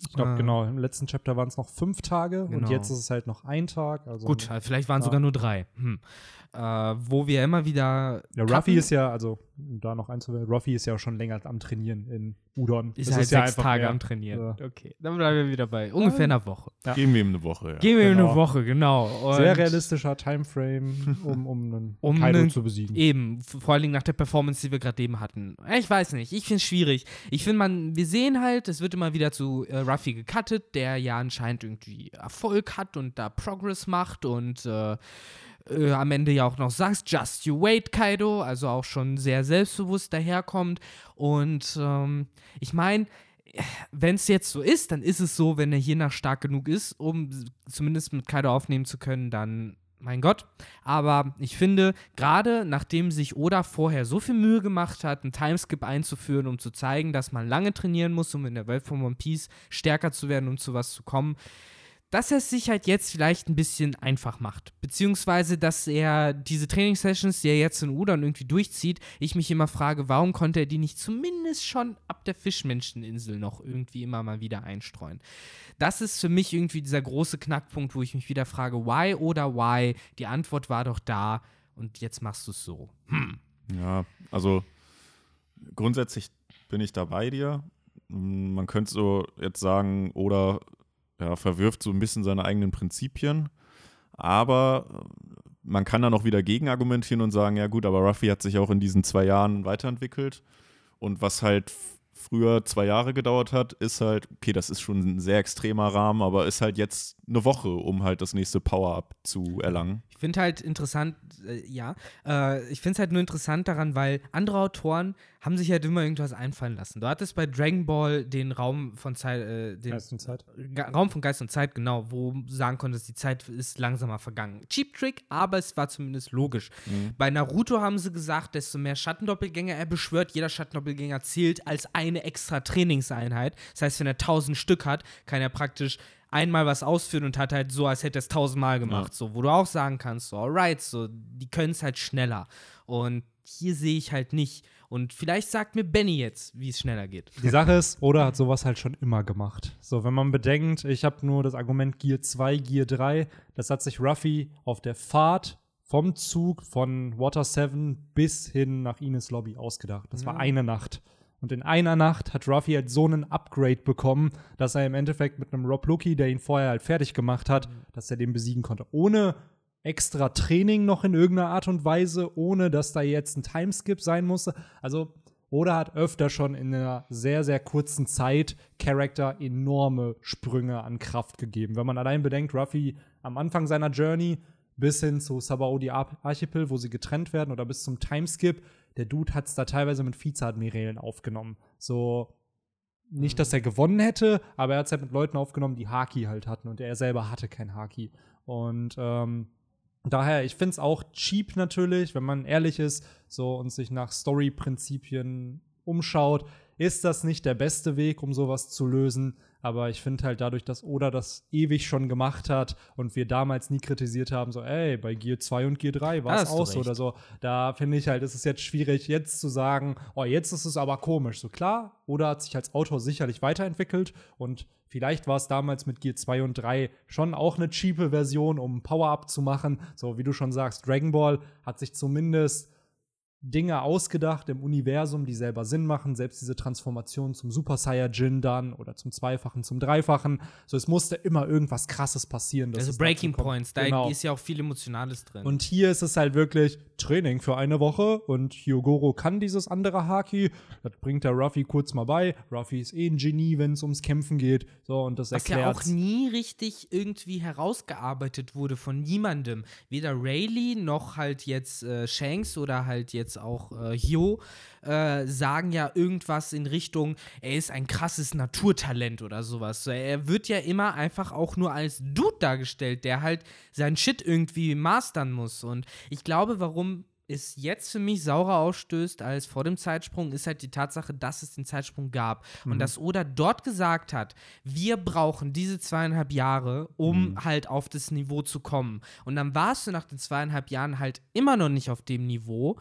Ich glaube, Ah. genau. Im letzten Chapter waren es noch fünf Tage und Genau. jetzt ist es halt noch ein Tag. Also Gut, äh, vielleicht waren es Ja. sogar nur drei. Hm. Äh, wo wir immer wieder. Ja, Ruffy ist ja, also um da noch einzuwählen, Ruffy ist ja auch schon länger am Trainieren in Udon. Ist Das halt ja sechs einfach Tage mehr. am Trainieren. Ja. Okay, dann bleiben wir wieder bei ungefähr einer Woche. Ja. Geben wir ihm eine Woche. Ja. Gehen wir Genau. eine Woche, genau. Und Sehr realistischer Timeframe, um, um einen Um Kaido einen- zu besiegen. Eben, vor allen Dingen nach der Performance, die wir gerade eben hatten. Ich weiß nicht, ich finde es schwierig. Ich finde, man, wir sehen halt, es wird immer wieder zu äh, Ruffy gecuttet, der ja anscheinend irgendwie Erfolg hat und da Progress macht und äh, äh, am Ende ja auch noch sagst, just you wait, Kaido, also auch schon sehr selbstbewusst daherkommt. Und ähm, ich meine, wenn es jetzt so ist, dann ist es so, wenn er hier nach stark genug ist, um zumindest mit Kaido aufnehmen zu können, dann mein Gott. Aber ich finde, gerade nachdem sich Oda vorher so viel Mühe gemacht hat, einen Timeskip einzuführen, um zu zeigen, dass man lange trainieren muss, um in der Welt von One Piece stärker zu werden, um zu was zu kommen, dass er es sich halt jetzt vielleicht ein bisschen einfach macht. Beziehungsweise, dass er diese Trainingssessions, die er jetzt in Udon irgendwie durchzieht, ich mich immer frage, warum konnte er die nicht zumindest schon ab der Fischmenscheninsel noch irgendwie immer mal wieder einstreuen. Das ist für mich irgendwie dieser große Knackpunkt, wo ich mich wieder frage, why oder why? Die Antwort war doch da und jetzt machst du es so. Hm. Ja, also grundsätzlich bin ich da bei dir. Man könnte so jetzt sagen, oder ja, verwirft so ein bisschen seine eigenen Prinzipien. Aber äh, man kann dann auch wieder gegenargumentieren und sagen, ja gut, aber Ruffy hat sich auch in diesen zwei Jahren weiterentwickelt. Und was halt früher zwei Jahre gedauert hat, ist halt, okay, das ist schon ein sehr extremer Rahmen, aber ist halt jetzt eine Woche, um halt das nächste Power-Up zu erlangen. Ich finde halt interessant, äh, ja, äh, ich finde es halt nur interessant daran, weil andere Autoren haben sich halt immer irgendwas einfallen lassen. Du hattest bei Dragon Ball den Raum von Zeit, äh, den Geist und Zeit. Ga- Raum von Geist und Zeit, genau, wo du sagen konntest, die Zeit ist langsamer vergangen. Cheap Trick, aber es war zumindest logisch. Bei Naruto haben sie gesagt, desto mehr Schattendoppelgänger er beschwört, jeder Schattendoppelgänger zählt als eine extra Trainingseinheit. Das heißt, wenn er tausend Stück hat, kann er praktisch einmal was ausführen und hat halt so, als hätte er es tausendmal gemacht. So, wo du auch sagen kannst, so, alright, so, die können es halt schneller. Und hier sehe ich halt nicht. Und vielleicht sagt mir Benny jetzt, wie es schneller geht. Die Sache ist, Oda hat sowas halt schon immer gemacht. So, wenn man bedenkt, ich habe nur das Argument Gear 2, Gear 3, das hat sich Ruffy auf der Fahrt vom Zug von Water 7 bis hin nach Ines Lobby ausgedacht. Das war eine Nacht. Und in einer Nacht hat Ruffy halt so einen Upgrade bekommen, dass er im Endeffekt mit einem Rob Lucky, der ihn vorher halt fertig gemacht hat, dass er den besiegen konnte. Ohne extra Training noch in irgendeiner Art und Weise, ohne dass da jetzt ein Timeskip sein musste. Also Oda hat öfter schon in einer sehr, sehr kurzen Zeit Charakter enorme Sprünge an Kraft gegeben. Wenn man allein bedenkt, Ruffy am Anfang seiner Journey bis hin zu Sabaody Ar- Archipel, wo sie getrennt werden, oder bis zum Timeskip, der Dude hat es da teilweise mit Vizeadmirälen aufgenommen. So, nicht, dass er gewonnen hätte, aber er hat es halt mit Leuten aufgenommen, die Haki halt hatten und er selber hatte kein Haki. Und ähm, daher, ich finde es auch cheap natürlich, wenn man ehrlich ist, so und sich nach Story-Prinzipien umschaut, ist das nicht der beste Weg, um sowas zu lösen. Aber ich finde halt dadurch, dass Oda das ewig schon gemacht hat und wir damals nie kritisiert haben, so, ey, bei Gear 2 und Gear 3 war es auch so oder so. Da finde ich halt, ist es jetzt schwierig, jetzt zu sagen, oh, jetzt ist es aber komisch. So klar, Oda hat sich als Autor sicherlich weiterentwickelt und vielleicht war es damals mit Gear 2 und 3 schon auch eine cheape Version, um Power-Up zu machen. So wie du schon sagst, Dragon Ball hat sich zumindest Dinge ausgedacht im Universum, die selber Sinn machen, selbst diese Transformation zum Super Saiyajin dann oder zum Zweifachen, zum Dreifachen. So, es musste immer irgendwas krasses passieren. Also Breaking. Points, da Genau. ist ja auch viel Emotionales drin. Und hier ist es halt wirklich Training für eine Woche und Hyogoro kann dieses andere Haki. Das bringt der Ruffy kurz mal bei. Ruffy ist eh ein Genie, wenn es ums Kämpfen geht. So, und das Was ja erklärt auch nie richtig irgendwie herausgearbeitet wurde von niemandem. Weder Rayleigh noch halt jetzt äh, Shanks oder halt jetzt auch äh, Hyo äh, sagen ja irgendwas in Richtung, er ist ein krasses Naturtalent oder sowas. So, Er wird ja immer einfach auch nur als Dude dargestellt, der halt sein Shit irgendwie mastern muss. Und ich glaube, warum es jetzt für mich saurer ausstößt als vor dem Zeitsprung, ist halt die Tatsache, dass es den Zeitsprung gab. Und dass Oda dort gesagt hat, wir brauchen diese zweieinhalb Jahre, um halt auf das Niveau zu kommen. Und dann warst du nach den zweieinhalb Jahren halt immer noch nicht auf dem Niveau.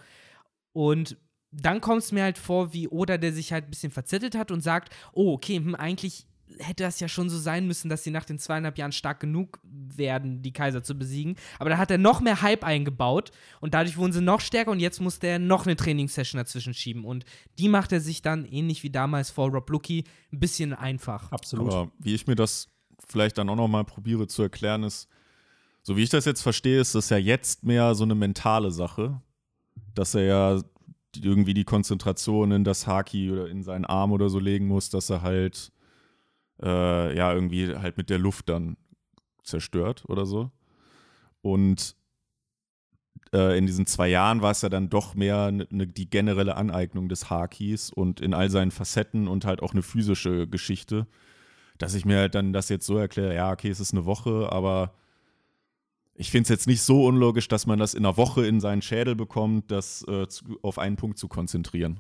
Und dann kommt es mir halt vor, wie Oda, der sich halt ein bisschen verzettelt hat und sagt, oh, okay, hm, eigentlich hätte das ja schon so sein müssen, dass sie nach den zweieinhalb Jahren stark genug werden, die Kaiser zu besiegen. Aber da hat er noch mehr Hype eingebaut und dadurch wurden sie noch stärker und jetzt musste er noch eine Trainingssession dazwischen schieben. Und die macht er sich dann, ähnlich wie damals vor Rob Lucky, ein bisschen einfach. Absolut. Aber wie ich mir das vielleicht dann auch nochmal probiere zu erklären, ist, so wie ich das jetzt verstehe, ist das ja jetzt mehr so eine mentale Sache, dass er ja irgendwie die Konzentration in das Haki oder in seinen Arm oder so legen muss, dass er halt äh, ja irgendwie halt mit der Luft dann zerstört oder so. Und äh, in diesen zwei Jahren war es ja dann doch mehr ne, ne, die generelle Aneignung des Hakis und in all seinen Facetten und halt auch eine physische Geschichte, dass ich mir halt dann das jetzt so erkläre, ja, okay, es ist eine Woche, aber ich finde es jetzt nicht so unlogisch, dass man das in einer Woche in seinen Schädel bekommt, das äh, zu, auf einen Punkt zu konzentrieren.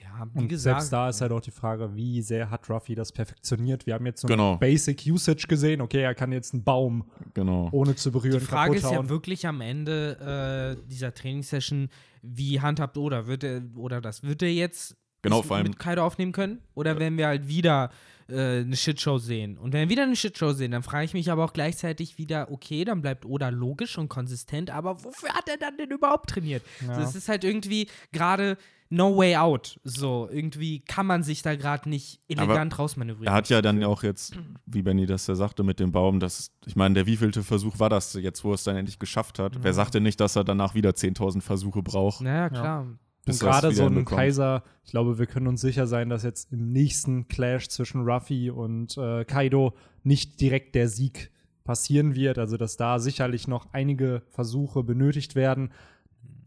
Ja, wie Und gesagt. selbst da ist halt auch die Frage, wie sehr hat Ruffy das perfektioniert. Wir haben jetzt so Genau. ein Basic Usage gesehen. Okay, er kann jetzt einen Baum Genau. ohne zu berühren Die Frage ist ja wirklich am Ende äh, dieser Trainingssession, wie handhabt Oda? Wird er, oder das, wird er jetzt Genau, es vor allem- mit Kaido aufnehmen können? Oder werden wir halt wieder äh, eine Shitshow sehen? Und wenn wir wieder eine Shitshow sehen, dann frage ich mich aber auch gleichzeitig wieder, okay, dann bleibt Oda logisch und konsistent, aber wofür hat er dann denn überhaupt trainiert? Ja. Das ist halt irgendwie gerade no way out. So, irgendwie kann man sich da gerade nicht elegant rausmanövrieren. Er hat ja dann auch jetzt, wie Benny das ja sagte mit dem Baum, dass, ich meine, der wievielte Versuch war das jetzt, wo er es dann endlich geschafft hat? Wer sagte nicht, dass er danach wieder 10.000 Versuche braucht? Naja, klar. Bis Und er gerade so ein? Kaiser, ich glaube, wir können uns sicher sein, dass jetzt im nächsten Clash zwischen Ruffy und äh, Kaido nicht direkt der Sieg passieren wird. Also, dass da sicherlich noch einige Versuche benötigt werden,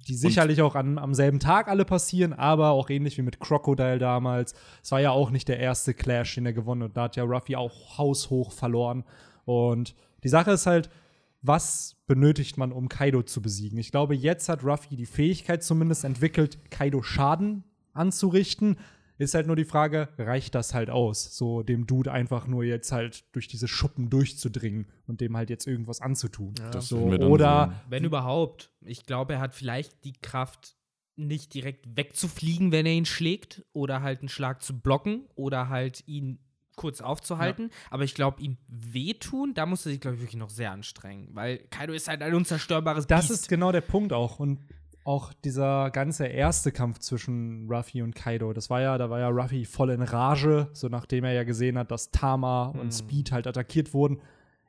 die sicherlich auch an, am selben Tag alle passieren, aber auch ähnlich wie mit Crocodile damals. Es war ja auch nicht der erste Clash, den er gewonnen hat. Da hat ja Ruffy auch haushoch verloren. Und die Sache ist halt, was benötigt man, um Kaido zu besiegen? Ich glaube, jetzt hat Ruffy die Fähigkeit zumindest entwickelt, Kaido Schaden anzurichten. Ist halt nur die Frage, reicht das halt aus, so dem Dude einfach nur jetzt halt durch diese Schuppen durchzudringen und dem halt jetzt irgendwas anzutun? Das so, oder sehen. Wenn überhaupt. Ich glaube, er hat vielleicht die Kraft, nicht direkt wegzufliegen, wenn er ihn schlägt, oder halt einen Schlag zu blocken, oder halt ihn kurz aufzuhalten. Aber ich glaube, ihm wehtun, da muss er sich, glaube ich, wirklich noch sehr anstrengen. Weil Kaido ist halt ein unzerstörbares Das Biest. ist genau der Punkt auch. Und auch dieser ganze erste Kampf zwischen Ruffy und Kaido, das war ja, da war ja Ruffy voll in Rage, so nachdem er ja gesehen hat, dass Tama und Speed halt attackiert wurden.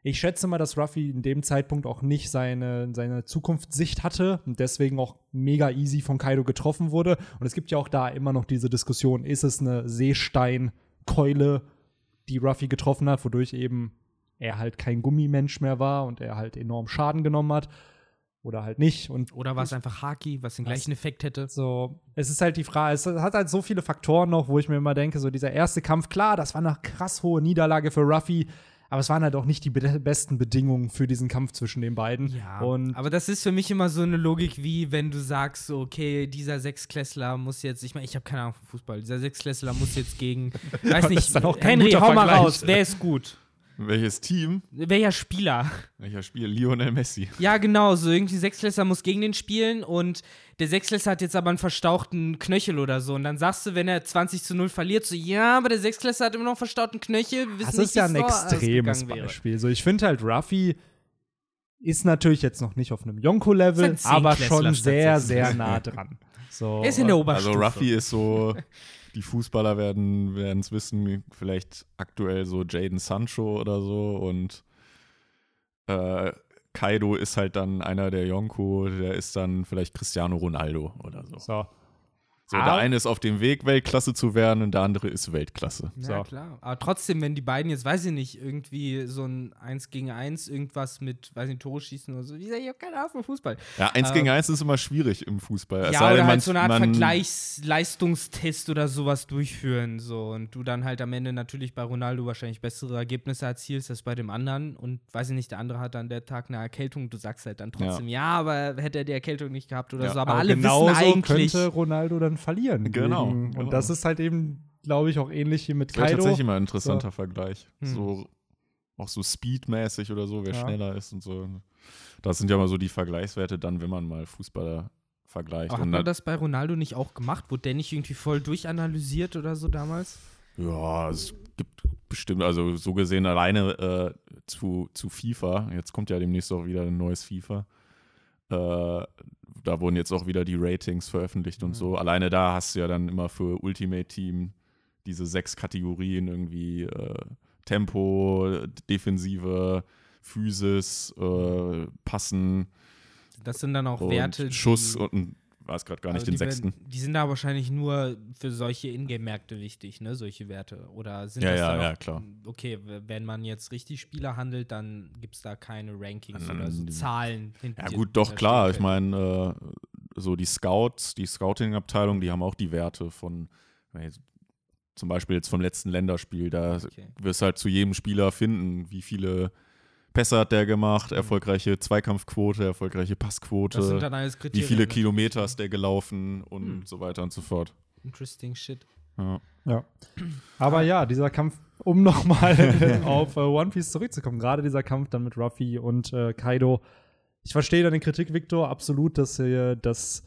Ich schätze mal, dass Ruffy in dem Zeitpunkt auch nicht seine, seine Zukunftssicht hatte und deswegen auch mega easy von Kaido getroffen wurde. Und es gibt ja auch da immer noch diese Diskussion, ist es eine Seesteinkeule, die Ruffy getroffen hat, wodurch eben er halt kein Gummimensch mehr war und er halt enorm Schaden genommen hat. Oder halt nicht. Und oder war es einfach Haki, was den gleichen Effekt hätte? so, es ist halt die Frage, es hat halt so viele Faktoren noch, wo ich mir immer denke, so dieser erste Kampf, klar, das war eine krass hohe Niederlage für Ruffy, aber es waren halt auch nicht die be besten Bedingungen für diesen Kampf zwischen den beiden. Ja, und aber das ist für mich immer so eine Logik, wie wenn du sagst, okay, dieser Sechsklässler muss jetzt, ich meine, ich habe keine Ahnung von Fußball, dieser Sechsklässler muss jetzt gegen, weiß nicht, Henry, hau mal raus, wer ist gut? Welches Team? Welcher Spieler? Welcher Spiel? Lionel Messi. Ja, genau, so irgendwie Sechsklässler muss gegen den spielen und der Sechsklässler hat jetzt aber einen verstauchten Knöchel oder so. Und dann sagst du, wenn er 20 zu 0 verliert, so, ja, aber der Sechsklässler hat immer noch einen verstauten Knöchel. Wir wissen das nicht, ist ja ein extremes. Beispiel. So, ich finde halt, Ruffy ist natürlich jetzt noch nicht auf einem Yonko-Level, aber schon sehr, sehr nah dran. So, Er ist in der Also Oberstufe. Ruffy ist so, die Fußballer werden es wissen, vielleicht aktuell so Jaden Sancho oder so und äh, Kaido ist halt dann einer der Yonko, der ist dann vielleicht Cristiano Ronaldo oder so. so. So, der eine ist auf dem Weg, Weltklasse zu werden und der andere ist Weltklasse. Ja, So. klar. Aber trotzdem, wenn die beiden jetzt, weiß ich nicht, irgendwie so ein 1 gegen 1, irgendwas mit, weiß nicht, Tore schießen oder so, ich sag, ich hab keine Ahnung von Fußball. Ja, eins Ähm, gegen eins ist immer schwierig im Fußball. Es ja, sei oder halt man- so eine Art Vergleichsleistungstest oder sowas durchführen. So. Und du dann halt am Ende natürlich bei Ronaldo wahrscheinlich bessere Ergebnisse erzielst als bei dem anderen. Und weiß ich nicht, der andere hat an der Tag eine Erkältung. Du sagst halt dann trotzdem, ja, aber hätte er die Erkältung nicht gehabt oder Ja, so. Aber, Aber alle wissen eigentlich. könnte Ronaldo dann verlieren. Genau, gegen- genau. Und das ist halt eben, glaube ich, auch ähnlich wie mit Das wäre Kaido. tatsächlich mal ein interessanter Vergleich. Hm. So, auch so speedmäßig oder so, wer Ja. schneller ist und so. Das sind ja mal so die Vergleichswerte dann, wenn man mal Fußballer vergleicht. Aber hat man das bei Ronaldo nicht auch gemacht? Wurde der nicht irgendwie voll durchanalysiert oder so damals? Ja, es gibt bestimmt, also so gesehen alleine äh, zu, zu FIFA, jetzt kommt ja demnächst auch wieder ein neues FIFA. Äh, da wurden jetzt auch wieder die Ratings veröffentlicht und Mhm. so. Alleine da hast du ja dann immer für Ultimate Team diese sechs Kategorien irgendwie äh, Tempo, Defensive, Physis, äh, Passen Das sind dann auch und Werte. Schuss die, und weiß gerade gar nicht also den sechsten. Die sind da wahrscheinlich nur für solche Ingame-Märkte wichtig, ne? Solche Werte. Oder sind Ja, das ja, ja, auch, klar. Okay, wenn man jetzt richtig Spieler handelt, dann gibt es da keine Rankings Ähm, oder so Zahlen. Ja gut, doch klar. Ich meine, äh, so die Scouts, die Scouting-Abteilung, die haben auch die Werte von, zum Beispiel jetzt vom letzten Länderspiel, da Okay. wirst du halt zu jedem Spieler finden, wie viele Pässe hat der gemacht, erfolgreiche Zweikampfquote, erfolgreiche Mhm. Das sind Passquote, dann alles wie Kriterien. viele ne? Kilometer ist der gelaufen und Hm. so weiter und so fort. Interesting shit. Ja. Ja. Aber ja, dieser Kampf, um nochmal auf äh, One Piece zurückzukommen, gerade dieser Kampf dann mit Ruffy und äh, Kaido. Ich verstehe deine Kritik, Victor, absolut, dass äh, das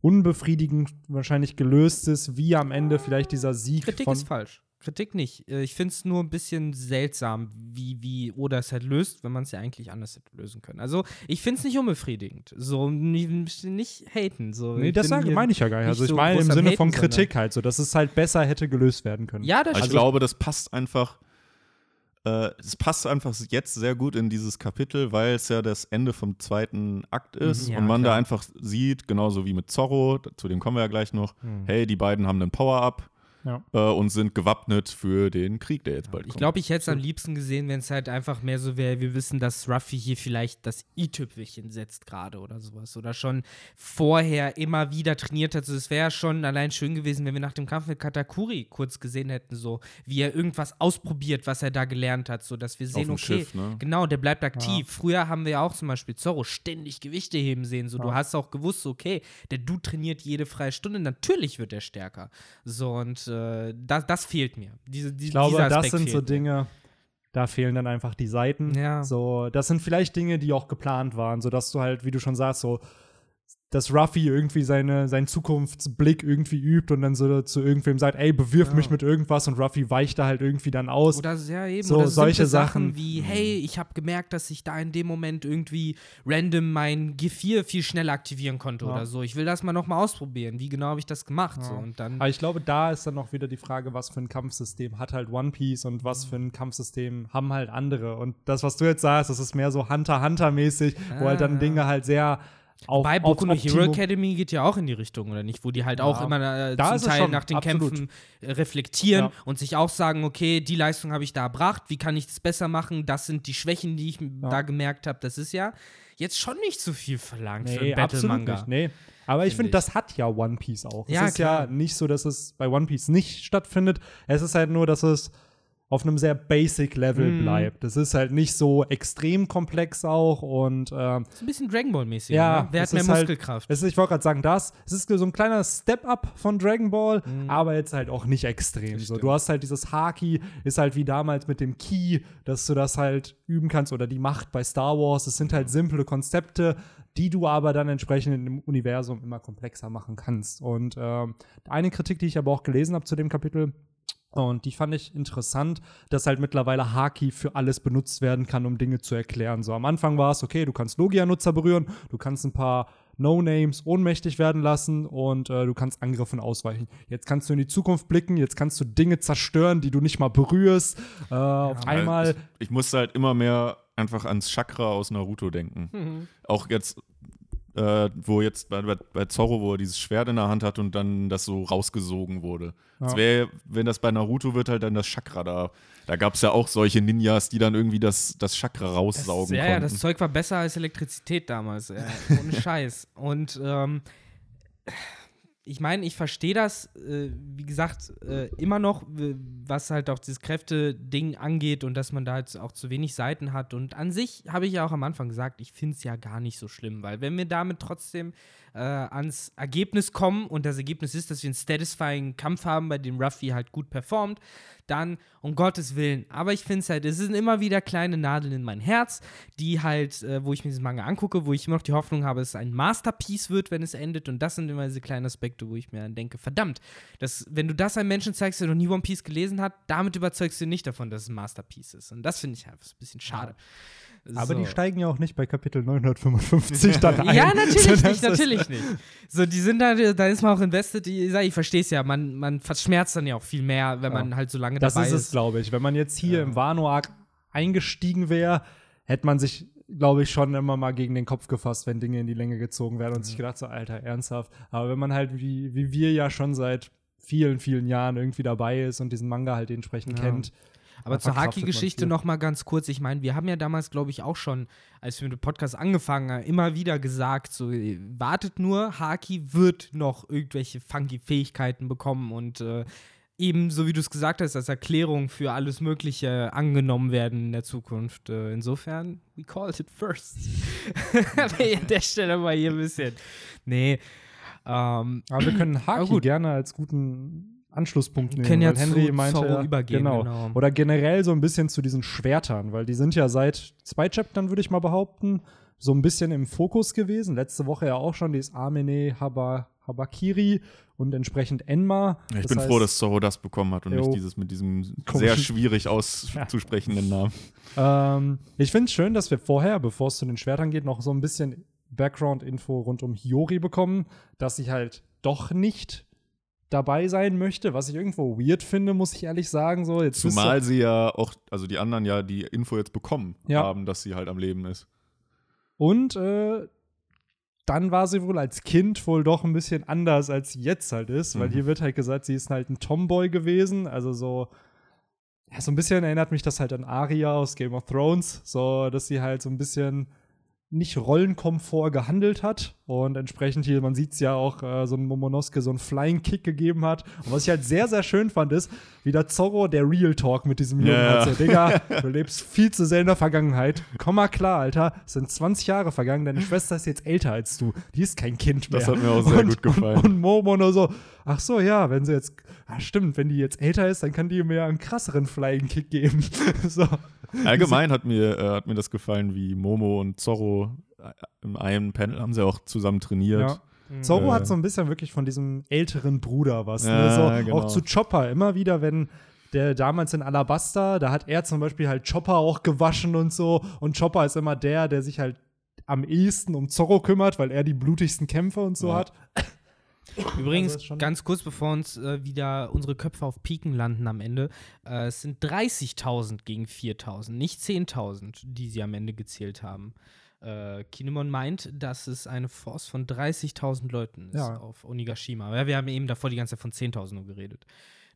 unbefriedigend wahrscheinlich gelöst ist, wie am Ende vielleicht dieser Sieg Kritik von ist falsch. Kritik nicht. Äh, Ich finde es nur ein bisschen seltsam, wie, wie Oda es halt löst, wenn man es ja eigentlich anders hätte lösen können. Also, ich finde es nicht unbefriedigend. So, nicht, nicht haten. So. Nee, Ich das sage meine ich ja gar nicht. Also ich so meine im Sinne Haten, von sondern- Kritik halt so, dass es halt besser hätte gelöst werden können. Ja, das Aber ich stimmt. glaube, das passt einfach, äh, es passt einfach jetzt sehr gut in dieses Kapitel, weil es ja das Ende vom zweiten Akt ist Ja, und man klar. da einfach sieht, genauso wie mit Zorro, zu dem kommen wir ja gleich noch, Hm. hey, die beiden haben einen Power-Up Ja. äh, und sind gewappnet für den Krieg, der jetzt bald Ich kommt. glaube, ich hätte es am liebsten gesehen, wenn es halt einfach mehr so wäre, wir wissen, dass Ruffy hier vielleicht das i-Tüpfelchen setzt gerade oder sowas. Oder schon vorher immer wieder trainiert hat. Also es wäre schon allein schön gewesen, wenn wir nach dem Kampf mit Katakuri kurz gesehen hätten, so wie er irgendwas ausprobiert, was er da gelernt hat, so dass wir sehen, dem okay, Schiff, ne? genau, der bleibt aktiv. Früher haben wir ja auch zum Beispiel Zorro ständig Gewichte heben sehen. So, du Ja. hast auch gewusst, okay, der Dude trainiert jede freie Stunde, natürlich wird er stärker. So, und äh, das, das fehlt mir. Diese, die, Ich glaube, das sind so mir. Dinge, da fehlen dann einfach die Seiten. Ja. So, das sind vielleicht Dinge, die auch geplant waren, sodass du halt, wie du schon sagst, so, dass Ruffy irgendwie seine, seinen Zukunftsblick irgendwie übt und dann so zu irgendwem sagt, ey, bewirf Ja. mich mit irgendwas und Ruffy weicht da halt irgendwie dann aus. Oder ja, eben. So, oder solche Sachen Sachen. wie, hey, ich habe gemerkt, dass ich da in dem Moment irgendwie random mein G4 viel schneller aktivieren konnte Ja. oder so. Ich will das mal nochmal ausprobieren. Wie genau habe ich das gemacht? So, Ja. und dann Aber ich glaube, da ist dann auch wieder die Frage, was für ein Kampfsystem hat halt One Piece und Mhm. was für ein Kampfsystem haben halt andere. Und das, was du jetzt sagst, das ist mehr so Hunter-Hunter-mäßig, wo halt Ah, dann ja. Dinge halt sehr auf, Bei Boku no Hero Academy geht ja auch in die Richtung, oder nicht? Wo die halt Ja. auch immer äh, zum Teil nach den absolut. Kämpfen äh, reflektieren Ja. und sich auch sagen, okay, die Leistung habe ich da erbracht, wie kann ich das besser machen? Das sind die Schwächen, die ich da gemerkt habe. Das ist ja jetzt schon nicht so viel verlangt für Nee, einen absolut Battle-Manga. Nee. Aber ich Finde ich. das hat ja One Piece auch. Ja, es ist klar. ja nicht so, dass es bei One Piece nicht stattfindet. Es ist halt nur, dass es auf einem sehr basic Level Mhm. bleibt. Es ist halt nicht so extrem komplex auch und ähm, Ist ein bisschen Dragon Ball-mäßig. Ja, ne? Wer hat mehr halt- Muskelkraft? es ist, ich wollte gerade sagen, das, es ist so ein kleiner Step-up von Dragon Ball, Mhm. aber jetzt halt auch nicht extrem. Das So, du hast halt dieses Haki, ist halt wie damals mit dem Key, dass du das halt üben kannst oder die Macht bei Star Wars. Es sind halt simple Konzepte, die du aber dann entsprechend im Universum immer komplexer machen kannst. Und ähm, eine Kritik, die ich aber auch gelesen habe zu dem Kapitel, und die fand ich interessant, dass halt mittlerweile Haki für alles benutzt werden kann, um Dinge zu erklären. So am Anfang war es, okay, du kannst Logia-Nutzer berühren, du kannst ein paar No-Names ohnmächtig werden lassen und äh, du kannst Angriffen ausweichen. Jetzt kannst du in die Zukunft blicken, jetzt kannst du Dinge zerstören, die du nicht mal berührst. Äh, auf einmal. Ich, ich musste halt immer mehr einfach ans Chakra aus Naruto denken. Mhm. Auch jetzt, äh, wo jetzt bei, bei, Zorro, wo er dieses Schwert in der Hand hat und dann das so rausgesogen wurde. Das Ja. wäre, wenn das bei Naruto wird, halt dann das Chakra da. Da gab es ja auch solche Ninjas, die dann irgendwie das, das Chakra Das, raussaugen ja, ja, das konnten. Zeug war besser als Elektrizität damals. Äh, ohne Scheiß. Und ähm, ich meine, ich verstehe das, äh, wie gesagt, äh, immer noch, was halt auch dieses Kräfte-Ding angeht und dass man da jetzt auch zu wenig Seiten hat. Und an sich habe ich ja auch am Anfang gesagt, ich finde es ja gar nicht so schlimm, weil wenn wir damit trotzdem äh, ans Ergebnis kommen und das Ergebnis ist, dass wir einen satisfying Kampf haben, bei dem Ruffy halt gut performt, dann um Gottes Willen. Aber ich finde es halt, es sind immer wieder kleine Nadeln in mein Herz, die halt, äh, wo ich mir dieses Manga angucke, wo ich immer noch die Hoffnung habe, dass es ein Masterpiece wird, wenn es endet. Und das sind immer diese kleinen Aspekte, Aspekte, wo ich mir dann denke, verdammt, das, wenn du das einem Menschen zeigst, der noch nie One Piece gelesen hat, damit überzeugst du ihn nicht davon, dass es ein Masterpiece ist. Und das finde ich einfach so ein bisschen schade. Aber so. die steigen ja auch nicht bei Kapitel 955 dann ein. Ja, natürlich sondern nicht, das- natürlich nicht. So, die sind da, da ist man auch invested. Ich sag, ich verstehe es ja, man, man verschmerzt dann ja auch viel mehr, wenn Ja. man halt so lange Das dabei ist ist. es, glaube ich. Wenn man jetzt hier Ja. im Wano-Arc eingestiegen wäre, hätte man sich, glaube ich, schon immer mal gegen den Kopf gefasst, wenn Dinge in die Länge gezogen werden und sich gedacht, so, Alter, ernsthaft. Aber wenn man halt, wie, wie wir ja schon seit vielen, vielen Jahren irgendwie dabei ist und diesen Manga halt entsprechend Ja. kennt. Aber zur Haki-Geschichte noch mal ganz kurz. Ich meine, wir haben ja damals, glaube ich, auch schon, als wir mit dem Podcast angefangen haben, immer wieder gesagt, so, äh, wartet nur, Haki wird noch irgendwelche funky Fähigkeiten bekommen und äh, eben, so wie du es gesagt hast, als Erklärung für alles Mögliche angenommen werden in der Zukunft. Äh, insofern, we called it first. An der Stelle mal hier ein bisschen. Nee. Ähm, Aber wir können Aber Haki gut. gerne als guten Anschlusspunkt nehmen. können ja weil Henry meinte, Zorro übergehen, Genau. genau. Oder generell so ein bisschen zu diesen Schwertern, weil die sind ja seit zwei Chaptern, würde ich mal behaupten, so ein bisschen im Fokus gewesen. Letzte Woche ja auch schon, die ist Amene Haba, Habakiri und entsprechend Enma. Ja, ich Das bin heißt, froh, dass Zorro das bekommen hat und Jo. nicht dieses mit diesem sehr schwierig auszusprechenden Namen. Ähm, ich finde es schön, dass wir vorher, bevor es zu den Schwertern geht, noch so ein bisschen Background-Info rund um Hiyori bekommen, dass sie halt doch nicht dabei sein möchte, was ich irgendwo weird finde, muss ich ehrlich sagen. So, jetzt Zumal sie ja auch, also die anderen ja die Info jetzt bekommen Ja. haben, dass sie halt am Leben ist. Und äh, dann war sie wohl als Kind wohl doch ein bisschen anders, als sie jetzt halt ist, weil Mhm. hier wird halt gesagt, sie ist halt ein Tomboy gewesen, also so ja, so ein bisschen erinnert mich das halt an Arya aus Game of Thrones, so dass sie halt so ein bisschen nicht Rollenkomfort gehandelt hat und entsprechend hier, man sieht es ja auch, äh, so ein Momonosuke so einen Flying Kick gegeben hat. Und was ich halt sehr, sehr schön fand, ist, wie der Zorro der Real Talk mit diesem Jungen Ja. hat. So, Digga, du lebst viel zu sehr in der Vergangenheit. Komm mal klar, Alter. Es sind 20 Jahre vergangen, deine Schwester ist jetzt älter als du. Die ist kein Kind mehr. Das hat mir auch sehr und, gut gefallen. Und, und Momo nur so, ach so, ja, wenn sie jetzt, ah, stimmt, wenn die jetzt älter ist, dann kann die mir einen krasseren Flying Kick geben. so. Allgemein hat mir, äh, hat mir das gefallen, wie Momo und Zorro äh, im einen Panel haben sie auch zusammen trainiert. Ja. Zorro Äh. hat so ein bisschen wirklich von diesem älteren Bruder was. Ja, ne? so, genau. Auch zu Chopper. Immer wieder, wenn der damals in Alabasta, da hat er zum Beispiel halt Chopper auch gewaschen und so. Und Chopper ist immer der, der sich halt am ehesten um Zorro kümmert, weil er die blutigsten Kämpfe und so Ja. hat. Übrigens, Also ist schon- ganz kurz bevor uns äh, wieder unsere Köpfe auf Piken landen am Ende, äh, es sind 30.000 gegen 4.000, nicht 10.000, die sie am Ende gezählt haben. Äh, Kinemon meint, dass es eine Force von 30.000 Leuten ist Ja. auf Onigashima. Ja, wir haben eben davor die ganze Zeit von 10.000 nur geredet.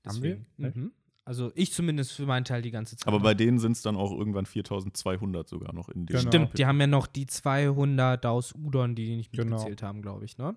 Haben wir? Deswegen, Mhm. Also ich zumindest für meinen Teil die ganze Zeit. Aber bei denen sind es dann auch irgendwann 4200 sogar noch in dem. Genau. Stimmt, die haben ja noch die 200 aus Udon, die die nicht Genau. mitgezählt haben, glaube ich, ne?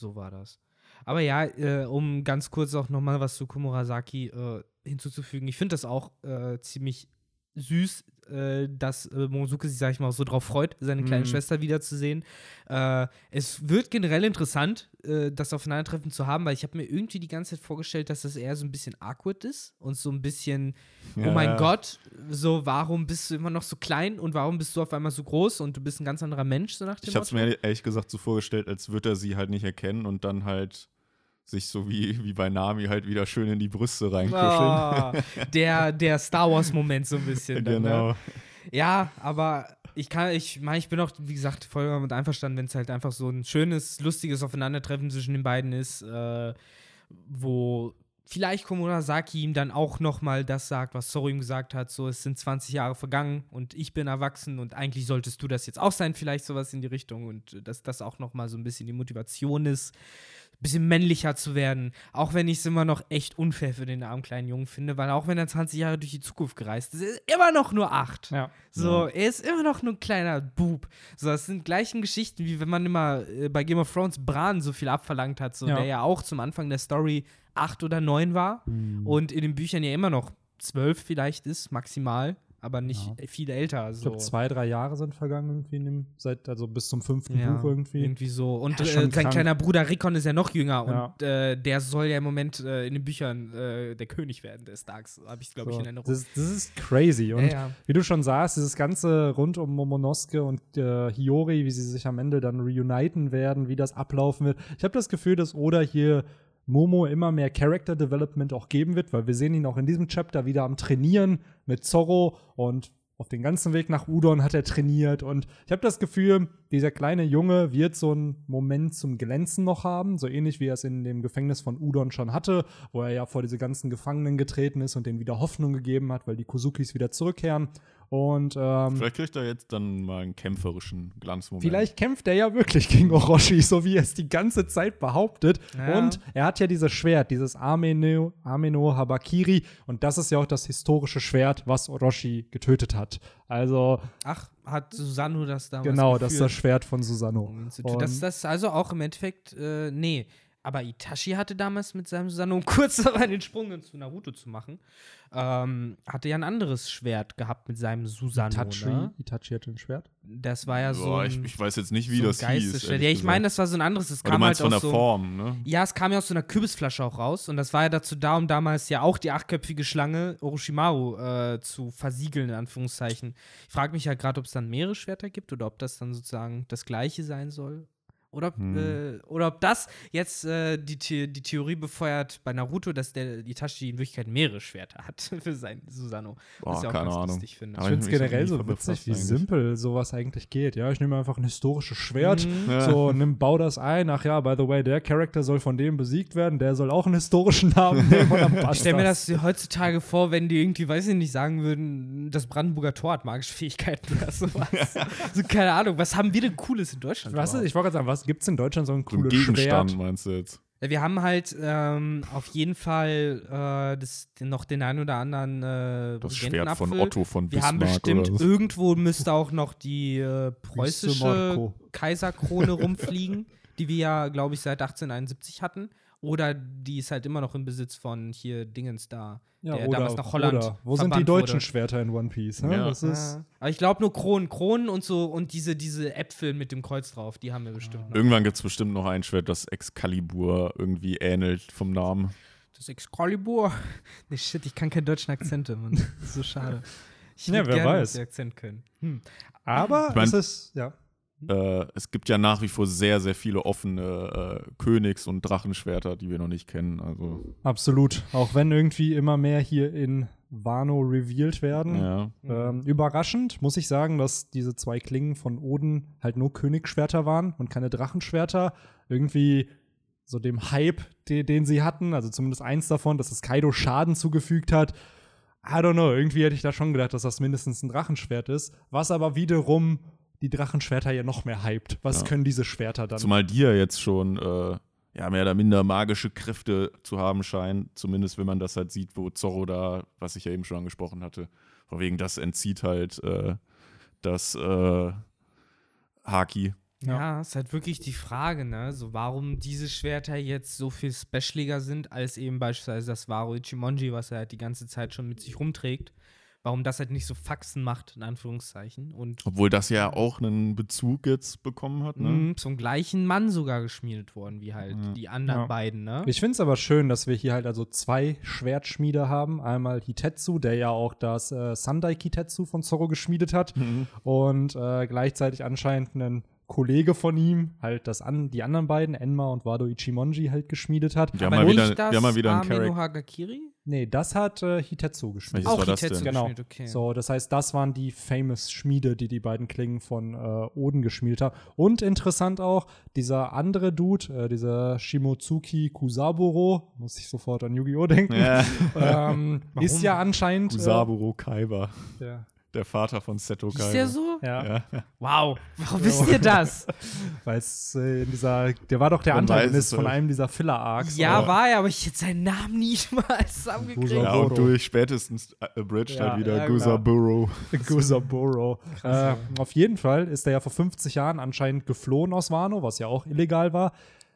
So war das. Aber ja, äh, um ganz kurz auch noch mal was zu Komurasaki äh, hinzuzufügen. Ich finde das auch äh, ziemlich süß, äh, dass äh, Momosuke sich, sag ich mal, so drauf freut, seine kleine Mhm. Schwester wiederzusehen. Äh, es wird generell interessant, äh, das Aufeinandertreffen zu haben, weil ich habe mir irgendwie die ganze Zeit vorgestellt, dass das eher so ein bisschen awkward ist und so ein bisschen oh Ja, mein ja. Gott, so warum bist du immer noch so klein und warum bist du auf einmal so groß und du bist ein ganz anderer Mensch, so nach dem Ich habe es mir ehrlich gesagt so vorgestellt, als würde er sie halt nicht erkennen und dann halt sich so wie, wie bei Nami halt wieder schön in die Brüste reinkuscheln. Ah, der, der Star Wars-Moment so ein bisschen. Dann, genau. ne? Ja, aber ich kann, ich meine, ich bin auch, wie gesagt, voll damit einverstanden, wenn es halt einfach so ein schönes, lustiges Aufeinandertreffen zwischen den beiden ist, äh, wo vielleicht Komurasaki ihm dann auch noch mal das sagt, was Zoro ihm gesagt hat, so es sind 20 Jahre vergangen und ich bin erwachsen und eigentlich solltest du das jetzt auch sein, vielleicht sowas in die Richtung und äh, dass das auch noch mal so ein bisschen die Motivation ist, bisschen männlicher zu werden, auch wenn ich es immer noch echt unfair für den armen kleinen Jungen finde, weil auch wenn er 20 Jahre durch die Zukunft gereist ist, ist er immer noch nur acht. Ja. So, er ist immer noch nur ein kleiner Bub. So, das sind gleichen Geschichten, wie wenn man immer äh, bei Game of Thrones Bran so viel abverlangt hat, so, Ja. der ja auch zum Anfang der Story acht oder neun war und in den Büchern ja immer noch zwölf vielleicht ist, maximal. Aber nicht Ja. viel älter. Ich So. glaube, zwei, drei Jahre sind vergangen irgendwie, in dem, seit, also bis zum fünften ja, Buch irgendwie. so. Und Ja, äh, sein krank. kleiner Bruder Rickon ist ja noch jünger und äh, der soll ja im Moment äh, in den Büchern äh, der König werden des Starks. Habe ich, glaube ich, So, in Erinnerung. das, das ist crazy. Und wie du schon sagst, dieses ganze rund um Momonosuke und äh, Hiyori, wie sie sich am Ende dann reuniten werden, wie das ablaufen wird. Ich habe das Gefühl, dass Oda hier Momo immer mehr Character Development auch geben wird, weil wir sehen ihn auch in diesem Chapter wieder am Trainieren mit Zorro und auf den ganzen Weg nach Udon hat er trainiert und ich habe das Gefühl, dieser kleine Junge wird so einen Moment zum Glänzen noch haben, so ähnlich wie er es in dem Gefängnis von Udon schon hatte, wo er ja vor diese ganzen Gefangenen getreten ist und denen wieder Hoffnung gegeben hat, weil die Kusukis wieder zurückkehren. Und ähm, Vielleicht kriegt er jetzt dann mal einen kämpferischen Glanzmoment. Vielleicht kämpft er ja wirklich gegen Orochi, so wie er es die ganze Zeit behauptet. Ja. Und er hat ja dieses Schwert, dieses Ameno, Ameno Habakiri. Und das ist ja auch das historische Schwert, was Orochi getötet hat. Also, Ach, hat Susanne das damals genau, das ist das geführt, Schwert von Das, das ist also auch im Endeffekt, äh, nee. Aber Itachi hatte damals mit seinem Susanne, um kurz dabei den Sprung zu Naruto zu machen, ähm, hatte ja ein anderes Schwert gehabt mit seinem. Itachi, Ne? Itachi hatte ein Schwert. Das war ja so Boah, ein, ich, ich weiß jetzt nicht, wie so das hieß. Ja, ich meine, das war so ein anderes. Das Aber du kam meinst halt von aus der so, Form, ne? Ja, es kam ja aus so einer Kürbisflasche auch raus und das war ja dazu da, um damals ja auch die achtköpfige Schlange Orochimaru äh, zu versiegeln, in Anführungszeichen. Ich frage mich halt gerade, ob es dann mehrere Schwerter gibt oder ob das dann sozusagen das gleiche sein soll. Oder, ob, Hm. äh, oder ob das jetzt äh, die, The die Theorie befeuert bei Naruto, dass der Itachi in Wirklichkeit mehrere Schwerter hat für sein Susanoo. Boah, was ich auch keine ganz Ahnung. lustig finde. Aber Ich finde es generell so witzig, wie eigentlich. simpel sowas eigentlich geht. Ja, ich nehme einfach ein historisches Schwert, Mhm. So nimm, bau das ein. Ach ja, by the way, der Charakter soll von dem besiegt werden, der soll auch einen historischen Namen nehmen und dann passt Ich stelle mir das heutzutage vor, wenn die irgendwie, weiß ich nicht, sagen würden, das Brandenburger Tor hat magische Fähigkeiten oder sowas. so, keine Ahnung, was haben wir denn Cooles in Deutschland? Was ist, ich wollte gerade sagen, was gibt es in Deutschland so ein So ein cooles Gegenstand, Schwert? meinst du jetzt? Wir haben halt ähm, auf jeden Fall äh, das, noch den einen oder anderen äh, Das Schwert von. Otto von Wir haben Bismarck bestimmt, irgendwo müsste auch noch die äh, preußische. Kaiserkrone rumfliegen, die wir ja, glaube ich, seit 1871 hatten. Oder die ist halt immer noch im Besitz von hier Dingens da, Ja, der oder, damals nach Holland oder. Wo sind die deutschen wurde. Schwerter in One Piece? Ne? Ja. Das ist, Ja. Aber ich glaube nur Kronen, Kronen und so und diese, diese Äpfel mit dem Kreuz drauf, die haben wir bestimmt noch. Irgendwann gibt es bestimmt noch ein Schwert, das Excalibur irgendwie ähnelt vom Namen. Das Excalibur. Nee, shit, ich kann keine deutschen Akzente, Mann. Das ist so schade. Ich Ja, wer gerne, weiß. Akzent können. Hm. aber Ich mein- es ist, ja. Äh, es gibt ja nach wie vor sehr, sehr viele offene äh, Königs- und Drachenschwerter, die wir noch nicht kennen. Also, Absolut. Auch wenn irgendwie immer mehr hier in Wano revealed werden. ja. Ähm, überraschend muss ich sagen, dass diese zwei Klingen von Oden halt nur Königsschwerter waren und keine Drachenschwerter. Irgendwie so dem Hype, de den sie hatten, also zumindest eins davon, dass es Kaido Schaden zugefügt hat. I don't know, irgendwie hätte ich da schon gedacht, dass das mindestens ein Drachenschwert ist. Was aber wiederum die Drachenschwerter ja noch mehr hypt. Was Ja. können diese Schwerter dann? Zumal die ja jetzt schon äh, ja, mehr oder minder magische Kräfte zu haben scheinen. Zumindest wenn man das halt sieht, wo Zorro da, was ich ja eben schon angesprochen hatte, von wegen das entzieht halt äh, das äh, Haki. Ja. Ja, ist halt wirklich die Frage, ne? So, warum diese Schwerter jetzt so viel specialiger sind, als eben beispielsweise das Waro Ichimonji, was er halt die ganze Zeit schon mit sich rumträgt. Warum das halt nicht so Faxen macht, in Anführungszeichen. Und Obwohl das ja auch einen Bezug jetzt bekommen hat, ne? mh, zum gleichen Mann sogar geschmiedet worden, wie halt Ja. die anderen Ja. beiden, ne? Ich finde es aber schön, dass wir hier halt also zwei Schwertschmiede haben. Einmal Hitetsu, der ja auch das äh, Sandai Kitetsu von Zorro geschmiedet hat. Mhm. Und äh, gleichzeitig anscheinend ein Kollege von ihm halt das an, die anderen beiden, Enma und Wado Ichimonji, halt geschmiedet hat. Wir haben Aber mal wieder, das wir haben mal wieder einen Ameno Charakter. Hagakiri? Nee, das hat äh, Hitetsu geschmiedet. Welches Auch war das Hitetsu denn? Genau. okay. So, das heißt, das waren die famous Schmiede, die die beiden Klingen von äh, Oden geschmiedet haben. Und interessant auch, dieser andere Dude, äh, dieser Shimotsuki Kusaburo, muss ich sofort an Yu-Gi-Oh! denken, Ja. ähm, ist ja anscheinend. Kusaburo Kaiba, Äh, ja. Der Vater von Seto Kaiba. Ist der so? Ja, Ja. Wow, warum wisst ihr das? weil es äh, in dieser, der war doch der Man Antagonist von einem dieser Filler-Arcs. ja, war er, aber ich hätte seinen Namen nicht mal zusammengekriegt. Ja, und durch spätestens äh, Bridge Ja, halt wieder ja, Gusaburo. Gusaburo. Äh, auf jeden Fall ist er ja vor 50 Jahren anscheinend geflohen aus Wano, was ja auch illegal war.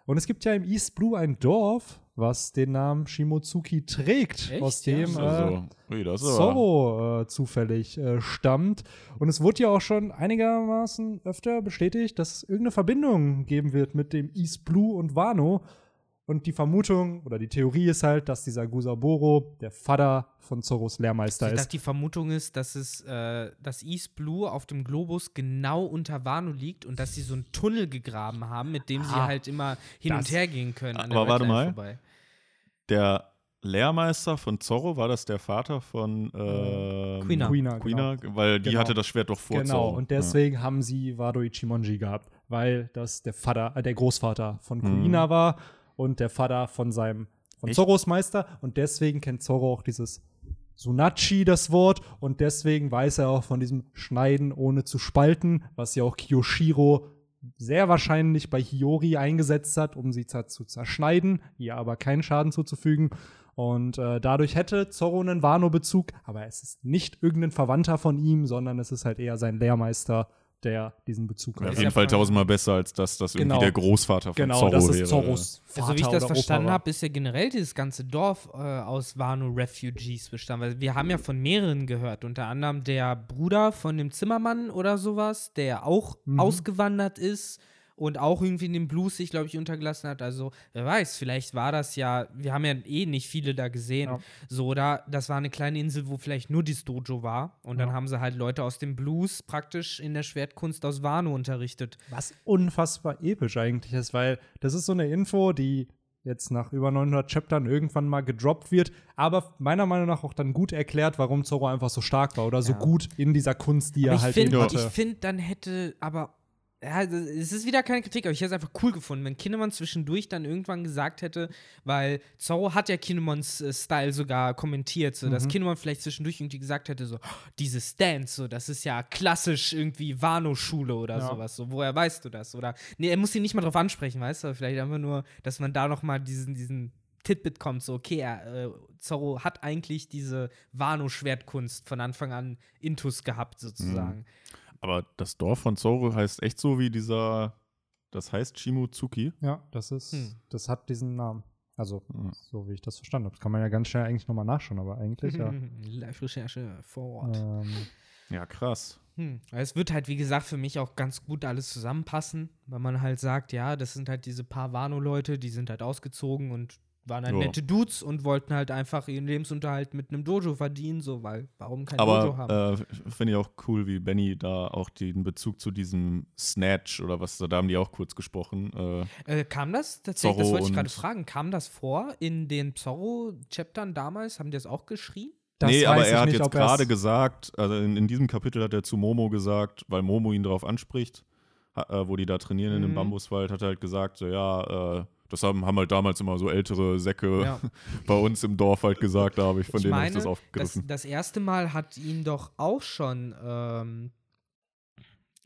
Und es gibt ja im East Blue ein Dorf, was den Namen Shimotsuki trägt, Echt? aus Ja. dem äh, Also, ist aber- Zorro äh, zufällig äh, stammt. Und es wurde ja auch schon einigermaßen öfter bestätigt, dass es irgendeine Verbindung geben wird mit dem East Blue und Wano. Und die Vermutung oder die Theorie ist halt, dass dieser Gusaboro der Vater von Zorros Lehrmeister Ich ist. dachte, die Vermutung ist, dass es äh, das East Blue auf dem Globus genau unter Wano liegt und dass sie so einen Tunnel gegraben haben, mit dem sie Ah, halt immer hin das- und her gehen können. An Aber der warte mal. Vorbei. Der Lehrmeister von Zorro, war das der Vater von ähm, Quina. Quina, Quina? Weil die Genau. hatte das Schwert doch vor Genau, Zorro. und deswegen haben sie Wado Ichimonji gehabt, weil das der Vater, äh, der Großvater von Kuina war und der Vater von seinem, von Echt? Zorros Meister und deswegen kennt Zorro auch dieses Sunachi, das Wort, und deswegen weiß er auch von diesem Schneiden ohne zu spalten, was ja auch Kiyoshiro sehr wahrscheinlich bei Hiyori eingesetzt hat, um sie zu zerschneiden, ihr aber keinen Schaden zuzufügen. Und äh, dadurch hätte Zorro einen Wano-Bezug, aber es ist nicht irgendein Verwandter von ihm, sondern es ist halt eher sein Lehrmeister, der diesen Bezug Ja, hat. auf jeden Fall tausendmal besser, als dass das irgendwie Genau. der Großvater von Genau, Zorro das ist wäre. Zorros Vater Also, wie ich das verstanden habe, ist ja generell dieses ganze Dorf äh, aus Wano-Refugees bestanden. Weil wir haben ja von mehreren gehört, unter anderem der Bruder von dem Zimmermann oder sowas, der auch Mhm. ausgewandert ist und auch irgendwie in den Blues sich, glaube ich, untergelassen hat. Also, wer weiß, vielleicht war das ja, wir haben ja eh nicht viele da gesehen. Ja. So, oder das war eine kleine Insel, wo vielleicht nur dieses Dojo war. Und dann Ja. haben sie halt Leute aus dem Blues praktisch in der Schwertkunst aus Wano unterrichtet. Was unfassbar episch eigentlich ist, weil das ist so eine Info, die jetzt nach über 900 Chaptern irgendwann mal gedroppt wird, aber meiner Meinung nach auch dann gut erklärt, warum Zorro einfach so stark war oder so Ja. gut in dieser Kunst, die Aber er halt finde, eben hatte. ich find, dann hätte aber. Ja, es ist wieder keine Kritik, aber ich hätte es einfach cool gefunden, wenn Kinnemon zwischendurch dann irgendwann gesagt hätte, weil Zorro hat ja Kinnemons äh, Style sogar kommentiert, so Mhm. dass Kinnemon vielleicht zwischendurch irgendwie gesagt hätte, so, "Oh, diese Stance, so, das ist ja klassisch irgendwie Wano-Schule oder Ja. sowas, so, woher weißt du das? Oder, nee, er muss ihn nicht mal drauf ansprechen, weißt du, vielleicht einfach nur, dass man da noch mal diesen, diesen Titbit kommt, so, okay, äh, Zorro hat eigentlich diese Wano-Schwertkunst von Anfang an Intus gehabt, sozusagen. Aber das Dorf von Zorro heißt echt so wie dieser, das heißt Shimotsuki. ja, das ist, Hm. das hat diesen Namen. Also, Ja. so wie ich das verstanden habe. Das kann man ja ganz schnell eigentlich nochmal nachschauen, aber eigentlich ja. Live-Recherche vor Ort. ähm, Ja, krass. Hm. Es wird halt, wie gesagt, für mich auch ganz gut alles zusammenpassen, weil man halt sagt, ja, das sind halt diese paar Wano-Leute, die sind halt ausgezogen und waren halt Ja. nette Dudes und wollten halt einfach ihren Lebensunterhalt mit einem Dojo verdienen, so, weil warum kein Dojo haben? Aber äh, finde ich auch cool, wie Benny da auch den Bezug zu diesem Snatch oder was, da haben die auch kurz gesprochen. Äh, Äh, kam das tatsächlich, das wollte ich gerade fragen, kam das vor in den Zorro-Chaptern damals? Haben die das auch geschrien? das nee, aber er hat nicht, jetzt gerade gesagt, also in, in diesem Kapitel hat er zu Momo gesagt, weil Momo ihn darauf anspricht, ha, äh, wo die da trainieren in dem Mhm. Bambuswald, hat er halt gesagt, so, ja, äh, das haben, haben halt damals immer so ältere Säcke Ja. bei uns im Dorf halt gesagt, da habe ich von ich denen hab meine, ich das das, aufgegriffen. das erste Mal hat ihn doch auch schon ähm,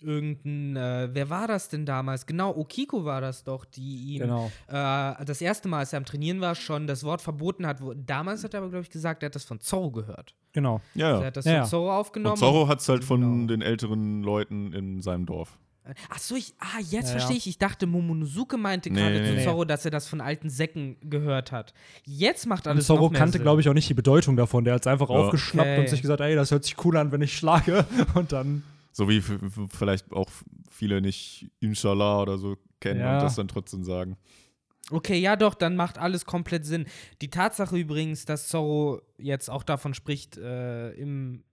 irgendein, äh, wer war das denn damals? Genau, Okiko war das doch, die ihm Genau. äh, das erste Mal, als er am Trainieren war, schon das Wort verboten hat. Wo, damals hat er aber, glaube ich, gesagt, er hat das von Zorro gehört. Genau. ja, Also Er hat das Ja, ja. von Zorro aufgenommen. Und Zorro hat es halt von Genau. den älteren Leuten in seinem Dorf. Ach so, ich, ah, jetzt Ja, verstehe ja. ich. Ich dachte, Momonosuke meinte Nee, gerade nee, zu nee. Zorro, dass er das von alten Säcken gehört hat. Jetzt macht Und alles Zorro noch mehr kannte, glaube ich, auch nicht die Bedeutung davon. Der hat es einfach Ja. aufgeschnappt Okay. und sich gesagt, ey, das hört sich cool an, wenn ich schlage. Und dann So wie vielleicht auch viele nicht Inshallah oder so kennen Ja. und das dann trotzdem sagen. Okay, ja doch, dann macht alles komplett Sinn. Die Tatsache übrigens, dass Zorro jetzt auch davon spricht, äh, im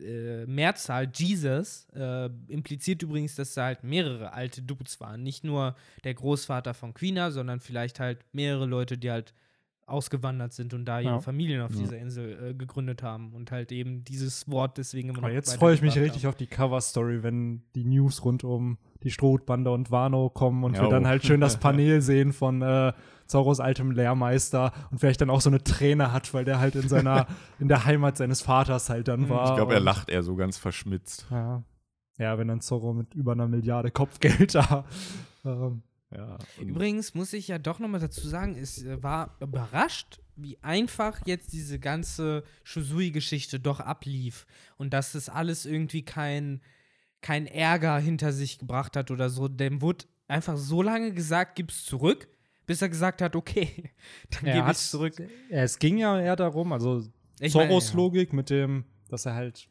äh, Mehrzahl Jesus, äh, impliziert übrigens, dass da halt mehrere alte Dudes waren. Nicht nur der Großvater von Quina, sondern vielleicht halt mehrere Leute, die halt ausgewandert sind und da ihre Ja. Familien auf Ja. dieser Insel äh, gegründet haben und halt eben dieses Wort deswegen immer noch Aber jetzt freue ich mich richtig auf die Cover-Story, wenn die News rund um die Strohbande und Wano kommen und Ja, wir dann oh. halt schön das Panel sehen von äh, Zorros altem Lehrmeister und vielleicht dann auch so eine Träne hat, weil der halt in seiner, in der Heimat seines Vaters halt dann Mhm. war. Ich glaube, er lacht eher so ganz verschmitzt. Ja. ja, wenn dann Zorro mit über einer Milliarde Kopfgeld da. Ähm, Ja, Übrigens muss ich ja doch nochmal dazu sagen, es äh, war überrascht, wie einfach jetzt diese ganze Shusui-Geschichte doch ablief. Und dass das alles irgendwie kein, kein Ärger hinter sich gebracht hat oder so. Dem wurde einfach so lange gesagt, gib's zurück, bis er gesagt hat, okay, dann Er gebe ich zurück. Es ging ja eher darum, also Zorros. Logik mit dem, dass er halt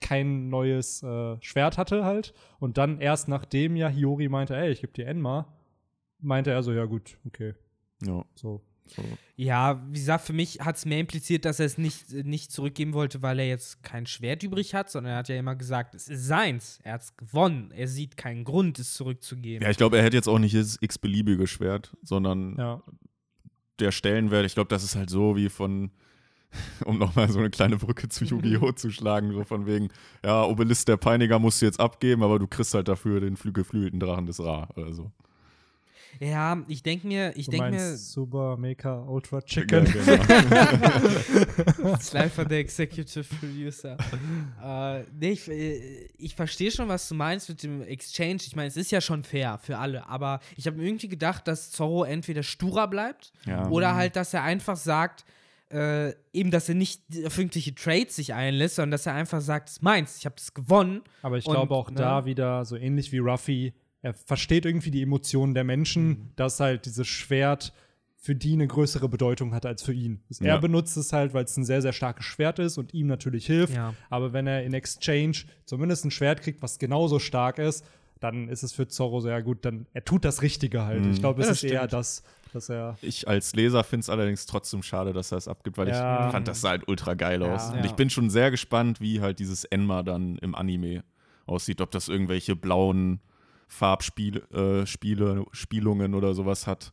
kein neues äh, Schwert hatte halt. Und dann erst nachdem ja Hiyori meinte, ey, ich geb dir Enma, meinte er so, ja gut, okay. Ja, So. so. Ja, wie gesagt, für mich hat es mehr impliziert, dass er es nicht, nicht zurückgeben wollte, weil er jetzt kein Schwert übrig hat, sondern er hat ja immer gesagt, es ist seins. Er hat es gewonnen. Er sieht keinen Grund, es zurückzugeben. ja, ich glaube, er hätte jetzt auch nicht das x-beliebige Schwert, sondern Ja. der Stellenwert, ich glaube, das ist halt so wie von, um nochmal so eine kleine Brücke zu Yu-Gi-Oh! zu schlagen, so von wegen, ja, Obelisk der Peiniger musst du jetzt abgeben, aber du kriegst halt dafür den flü- geflügelten Drachen des Ra. Also. Ja, ich denke mir, ich denke mir, Super Maker Ultra Ja, Chicken. genau. Slifer der Executive Producer. äh, nee, ich, äh, ich verstehe schon, was du meinst mit dem Exchange. Ich meine, es ist ja schon fair für alle, aber ich habe irgendwie gedacht, dass Zorro entweder sturer bleibt Ja. oder halt, dass er einfach sagt, äh, eben, dass er nicht auf irgendwelche Trades sich einlässt, sondern dass er einfach sagt, es ist meins, ich habe das gewonnen. Aber ich Und, glaube auch ne? da wieder, so ähnlich wie Ruffy, er versteht irgendwie die Emotionen der Menschen, Mhm. dass halt dieses Schwert für die eine größere Bedeutung hat als für ihn. Er Ja. benutzt es halt, weil es ein sehr, sehr starkes Schwert ist und ihm natürlich hilft. Ja. Aber wenn er in Exchange zumindest ein Schwert kriegt, was genauso stark ist, dann ist es für Zorro sehr gut. Dann er tut das Richtige halt. Mhm. Ich glaube, es Ja, ist eher stimmt. das, dass er Ich als Leser finde es allerdings trotzdem schade, dass er es abgibt, weil Ja. ich fand, das sah halt ultra geil Ja. aus. Und Ja. ich bin schon sehr gespannt, wie halt dieses Enma dann im Anime aussieht, ob das irgendwelche blauen Farbspiele, äh, Spiele, Spielungen oder sowas hat.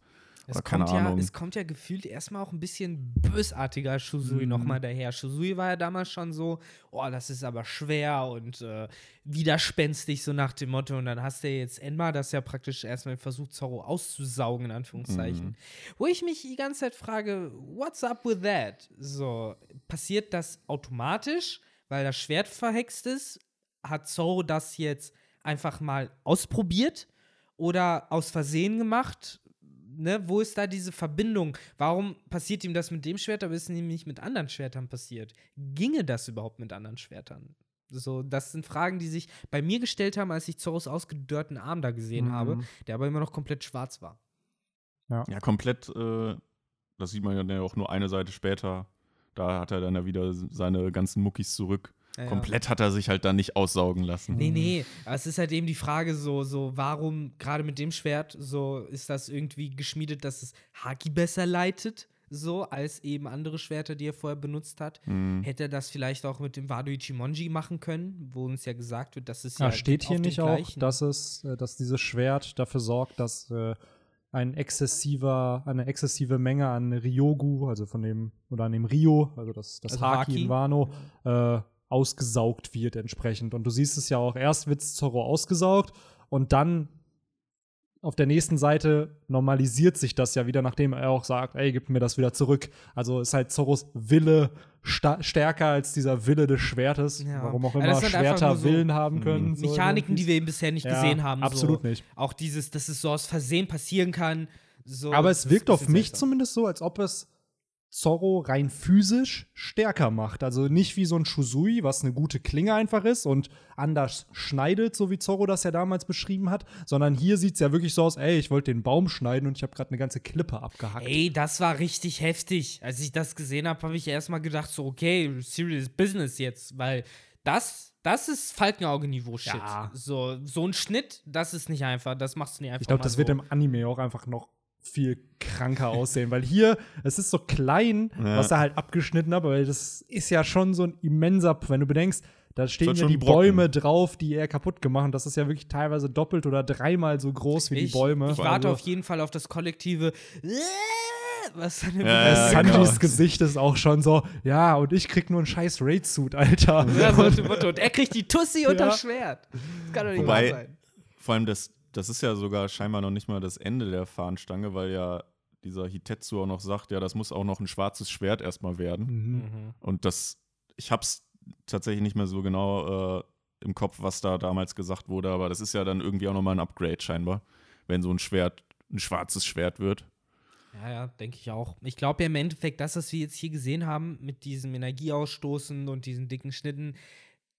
Es kommt, ja, es kommt ja gefühlt erstmal auch ein bisschen bösartiger Shusui Mhm. nochmal daher. Shusui war ja damals schon so, oh, das ist aber schwer und äh, widerspenstig, so nach dem Motto. Und dann hast du ja jetzt Enma, das ja praktisch erstmal versucht, Zorro auszusaugen, in Anführungszeichen. Mhm. Wo ich mich die ganze Zeit frage, what's up with that? So, passiert das automatisch, weil das Schwert verhext ist? Hat Zorro das jetzt einfach mal ausprobiert oder aus Versehen gemacht? Ne, wo ist da diese Verbindung? Warum passiert ihm das mit dem Schwert, aber ist ihm nicht mit anderen Schwertern passiert? Ginge das überhaupt mit anderen Schwertern? So, das sind Fragen, die sich bei mir gestellt haben, als ich Zorros ausgedörrten Arm da gesehen Mhm. habe, der aber immer noch komplett schwarz war. Ja, komplett, äh, das sieht man ja auch nur eine Seite später. Da hat er dann ja wieder seine ganzen Muckis zurück. Ja, ja. Komplett hat er sich halt dann nicht aussaugen lassen. Nee, nee, aber es ist halt eben die Frage so, so warum gerade mit dem Schwert, so ist das irgendwie geschmiedet, dass es Haki besser leitet, so als eben andere Schwerter, die er vorher benutzt hat. Mhm. Hätte er das vielleicht auch mit dem Wado Ichimonji machen können, wo uns ja gesagt wird, dass es Ja, ja steht hier nicht auch, gleichen- dass es, äh, dass dieses Schwert dafür sorgt, dass äh, ein exzessiver, eine exzessive Menge an Ryogu, also von dem, oder an dem Rio, also das, das Also Haki, Haki. in Wano, äh, ausgesaugt wird entsprechend. Und du siehst es ja auch, erst wird Zorro ausgesaugt und dann auf der nächsten Seite normalisiert sich das ja wieder, nachdem er auch sagt, ey, gib mir das wieder zurück. Also ist halt Zorros Wille stärker als dieser Wille des Schwertes, Ja. warum auch immer einfach Schwerter so Willen haben können. So Mechaniken, irgendwie. die wir eben bisher nicht Ja, gesehen haben. Absolut so. nicht. Auch dieses, dass es so aus Versehen passieren kann. So, Aber es wirkt auf mich seltsam. zumindest so, als ob es Zorro rein physisch stärker macht. Also nicht wie so ein Shusui, was eine gute Klinge einfach ist und anders schneidet, so wie Zorro das ja damals beschrieben hat, sondern hier sieht es ja wirklich so aus, ey, ich wollte den Baum schneiden und ich habe gerade eine ganze Klippe abgehackt. Ey, das war richtig heftig. Als ich das gesehen habe, habe ich erstmal gedacht, so, okay, serious business jetzt, weil das, das ist Falkenauge-Niveau-Shit. Ja. So, so ein Schnitt, das ist nicht einfach, das machst du nicht einfach. Ich glaube, das so. wird im Anime auch einfach noch viel kranker aussehen, weil hier, es ist so klein, Ja. was er halt abgeschnitten hat, aber das ist ja schon so ein immenser, wenn du bedenkst, da stehen halt ja schon die. Bäume drauf, die er kaputt gemacht hat. Das ist ja wirklich teilweise doppelt oder dreimal so groß wie die ich, Bäume. Ich warte Also, auf jeden Fall auf das kollektive. Was dann Ja, äh, ja, Sanjis genau. Gesicht ist auch schon so, ja, und ich krieg nur einen scheiß Raid-Suit, Alter. Ja, so Motto. Und er kriegt die Tussi und Ja. das Schwert. Das kann doch nicht Wobei- wahr sein. Vor allem, das, das ist ja sogar scheinbar noch nicht mal das Ende der Fahnenstange, weil ja dieser Hitetsu auch noch sagt, ja, das muss auch noch ein schwarzes Schwert erstmal werden. Mhm. Und das, ich hab's tatsächlich nicht mehr so genau äh, im Kopf, was da damals gesagt wurde, aber das ist ja dann irgendwie auch nochmal ein Upgrade scheinbar, wenn so ein Schwert ein schwarzes Schwert wird. Ja, ja, denke ich auch. Ich glaube ja im Endeffekt, das, was wir jetzt hier gesehen haben, mit diesem Energieausstoßen und diesen dicken Schnitten,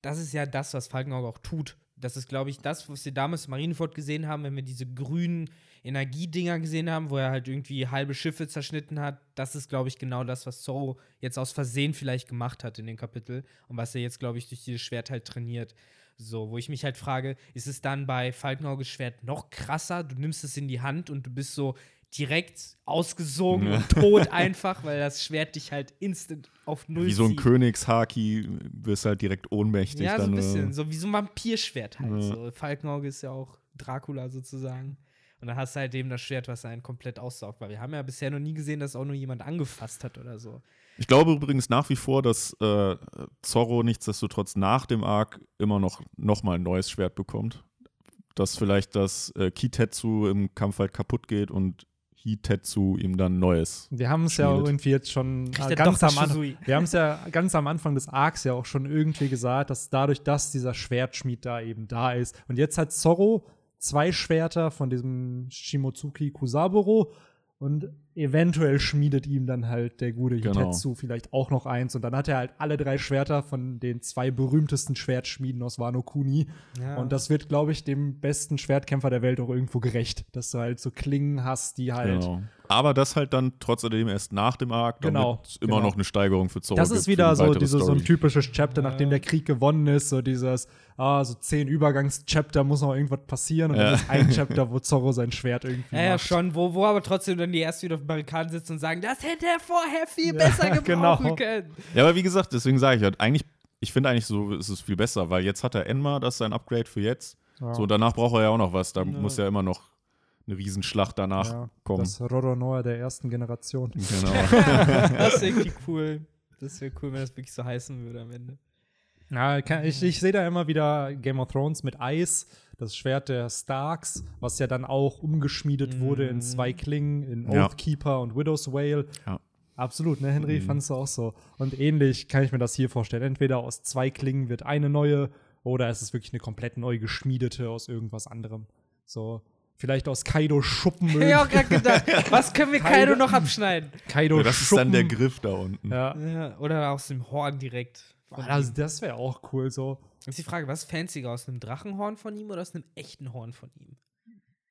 das ist ja das, was Falkenauge auch tut. Das ist, glaube ich, das, was wir damals in Marineford gesehen haben, wenn wir diese grünen Energiedinger gesehen haben, wo er halt irgendwie halbe Schiffe zerschnitten hat. Das ist, glaube ich, genau das, was Zorro jetzt aus Versehen vielleicht gemacht hat in dem Kapitel und was er jetzt, glaube ich, durch dieses Schwert halt trainiert. So, wo ich mich halt frage, ist es dann bei Falkenauges Schwert noch krasser? Du nimmst es in die Hand und du bist so direkt ausgesogen und tot einfach, weil das Schwert dich halt instant auf Null Wie so ein zieht. Königshaki wirst halt direkt ohnmächtig. Ja, so ein äh, bisschen. So wie so ein Vampirschwert halt. Ja. So. Falkenauge ist ja auch Dracula sozusagen. Und dann hast du halt eben das Schwert, was einen komplett aussaugt. Weil wir haben ja bisher noch nie gesehen, dass auch nur jemand angefasst hat oder so. Ich glaube übrigens nach wie vor, dass äh, Zorro nichtsdestotrotz nach dem Arc immer noch, noch mal ein neues Schwert bekommt. Dass vielleicht das äh, Kitetsu im Kampf halt kaputt geht und Hitetsu ihm dann ein neues. Wir haben es ja irgendwie jetzt schon äh, ganz am Anfang. Wir haben es ja ganz am Anfang des Arcs ja auch schon irgendwie gesagt, dass dadurch, dass dieser Schwertschmied da eben da ist. Und jetzt hat Zorro zwei Schwerter von diesem Shimotsuki Kusaburo und eventuell schmiedet ihm dann halt der gute Genau. Hitetsu vielleicht auch noch eins. Und dann hat er halt alle drei Schwerter von den zwei berühmtesten Schwertschmieden aus Wano Kuni. Ja. Und das wird, glaube ich, dem besten Schwertkämpfer der Welt auch irgendwo gerecht, dass du halt so Klingen hast, die halt Genau. Aber das halt dann trotzdem erst nach dem Arc, damit Genau, immer genau. noch eine Steigerung für Zorro Das ist wieder so, diese, so ein typisches Chapter, nachdem der Krieg gewonnen ist, so dieses, ah, so zehn Übergangs-Chapter muss noch irgendwas passieren und Ja. dann ist ein Chapter, wo Zorro sein Schwert irgendwie Ja, ja, schon, wo, wo aber trotzdem dann die ersten wieder Barrikaden sitzen und sagen, das hätte er vorher viel besser gebrauchen genau. können. Ja, aber wie gesagt, deswegen sage ich halt, eigentlich, ich finde eigentlich so ist es viel besser, weil jetzt hat er Enma, das ist sein Upgrade für jetzt. Ja. So, danach braucht er ja auch noch was. Da Ja. muss ja immer noch eine Riesenschlacht danach Ja, kommen. Das Roronoa der ersten Generation. Genau. Das ist irgendwie cool. Das wäre cool, wenn das wirklich so heißen würde am Ende. Ja, kann, ich, ich sehe da immer wieder Game of Thrones mit Eis, das Schwert der Starks, was ja dann auch umgeschmiedet wurde in zwei Klingen, in Ja. Oathkeeper und Widow's Whale. Ja. Absolut, ne, Henry? Fandst du auch so. Und ähnlich kann ich mir das hier vorstellen. Entweder aus zwei Klingen wird eine neue oder es ist wirklich eine komplett neu geschmiedete aus irgendwas anderem. So, vielleicht aus Kaido Schuppen. Ich hab auch gerade gedacht, was können wir Kaido noch abschneiden? Kaido Ja, das ist Schuppen. dann der Griff da unten. Ja. Ja, oder aus dem Horn direkt. Boah, das das wäre auch cool so. Ist die Frage, was ist fancier, aus einem Drachenhorn von ihm oder aus einem echten Horn von ihm?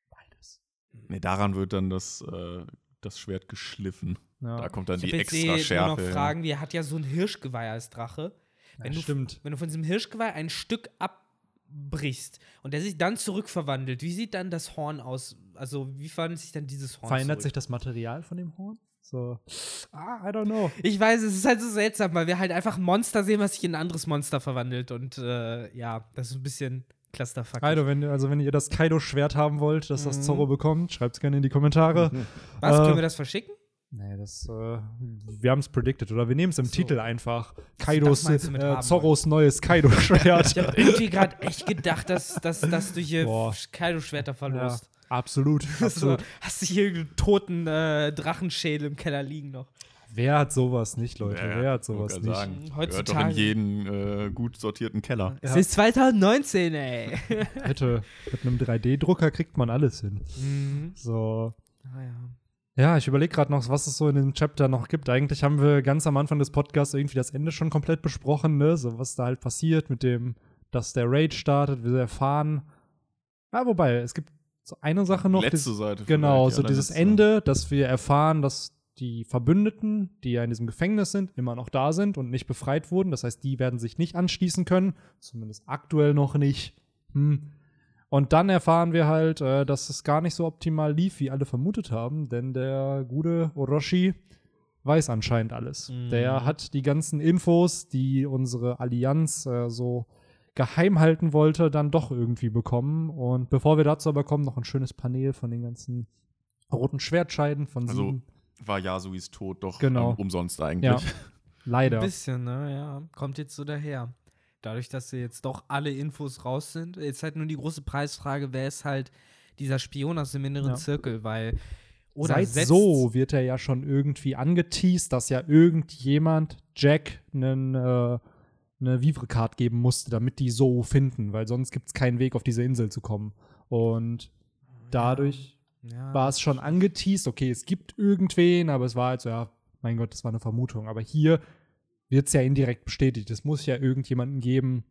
Beides. Nee, daran wird dann das, äh, das Schwert geschliffen. Ja. Da kommt dann Ich die jetzt extra eh nur Schärfe. noch ja. Fragen, wie er hat ja so ein Hirschgeweih als Drache. Wenn, Ja, du, stimmt. wenn du von diesem Hirschgeweih ein Stück abbrichst und der sich dann zurückverwandelt, wie sieht dann das Horn aus? Also, wie verwandelt sich dann dieses Horn Verändert zurück? sich das Material von dem Horn? So, ah, I don't know. Ich weiß, es ist halt so seltsam, weil wir halt einfach ein Monster sehen, was sich in ein anderes Monster verwandelt. Und äh, ja, das ist ein bisschen Clusterfuck. Kaido, wenn, also wenn ihr das Kaido-Schwert haben wollt, das das Mhm. Zorro bekommt, schreibt es gerne in die Kommentare. Was, äh, können wir das verschicken? Nee, das, äh, wir haben es predicted, oder wir nehmen es im So. Titel einfach. Kaidos, das äh, Zorros neues Kaido-Schwert. Ich habe irgendwie gerade echt gedacht, dass, dass, dass du hier. Kaido-Schwerter ja, absolut, So, absolut. hast du hier einen toten äh, Drachenschädel im Keller liegen noch? Wer hat sowas nicht, Leute? Ja, Wer hat sowas nicht? Sagen. Gehört doch Heutzutage. in jeden äh, gut sortierten Keller. Es Ja. ist 2019, ey. Hätte, mit einem 3D-Drucker kriegt man alles hin. mhm. So. ah, ja. Ja, ich überlege gerade noch, was es so in dem Chapter noch gibt. Eigentlich haben wir ganz am Anfang des Podcasts irgendwie das Ende schon komplett besprochen, ne? So, was da halt passiert mit dem, dass der Raid startet, wir erfahren. Ja, wobei, es gibt so eine Sache noch. Letzte die- Seite. Genau, so die dieses. Ende, dass wir erfahren, dass die Verbündeten, die ja in diesem Gefängnis sind, immer noch da sind und nicht befreit wurden. Das heißt, die werden sich nicht anschließen können. Zumindest aktuell noch nicht. Hm. Und dann erfahren wir halt, äh, dass es gar nicht so optimal lief, wie alle vermutet haben, denn der gute Orochi weiß anscheinend alles. Mhm. Der hat die ganzen Infos, die unsere Allianz äh, so geheim halten wollte, dann doch irgendwie bekommen. Und bevor wir dazu aber kommen, noch ein schönes Panel von den ganzen roten Schwertscheiden von Also, sieben. War Yasuis Tod doch Genau. ähm, umsonst eigentlich. Ja. Leider. Ein bisschen, ne? Ja, kommt jetzt so daher. Dadurch, dass jetzt doch alle Infos raus sind. Jetzt halt nur die große Preisfrage, wer ist halt dieser Spion aus dem inneren Ja. Zirkel, weil oder Seit setzt- so wird er ja schon irgendwie angeteased, dass ja irgendjemand Jack einen, äh, eine Vivre-Card geben musste, damit die so finden, weil sonst gibt es keinen Weg, auf diese Insel zu kommen. Und dadurch ja, war es schon angeteased, okay, es gibt irgendwen, aber es war halt so, ja, mein Gott, das war eine Vermutung. Aber hier wird es ja indirekt bestätigt. Es muss ja irgendjemanden geben,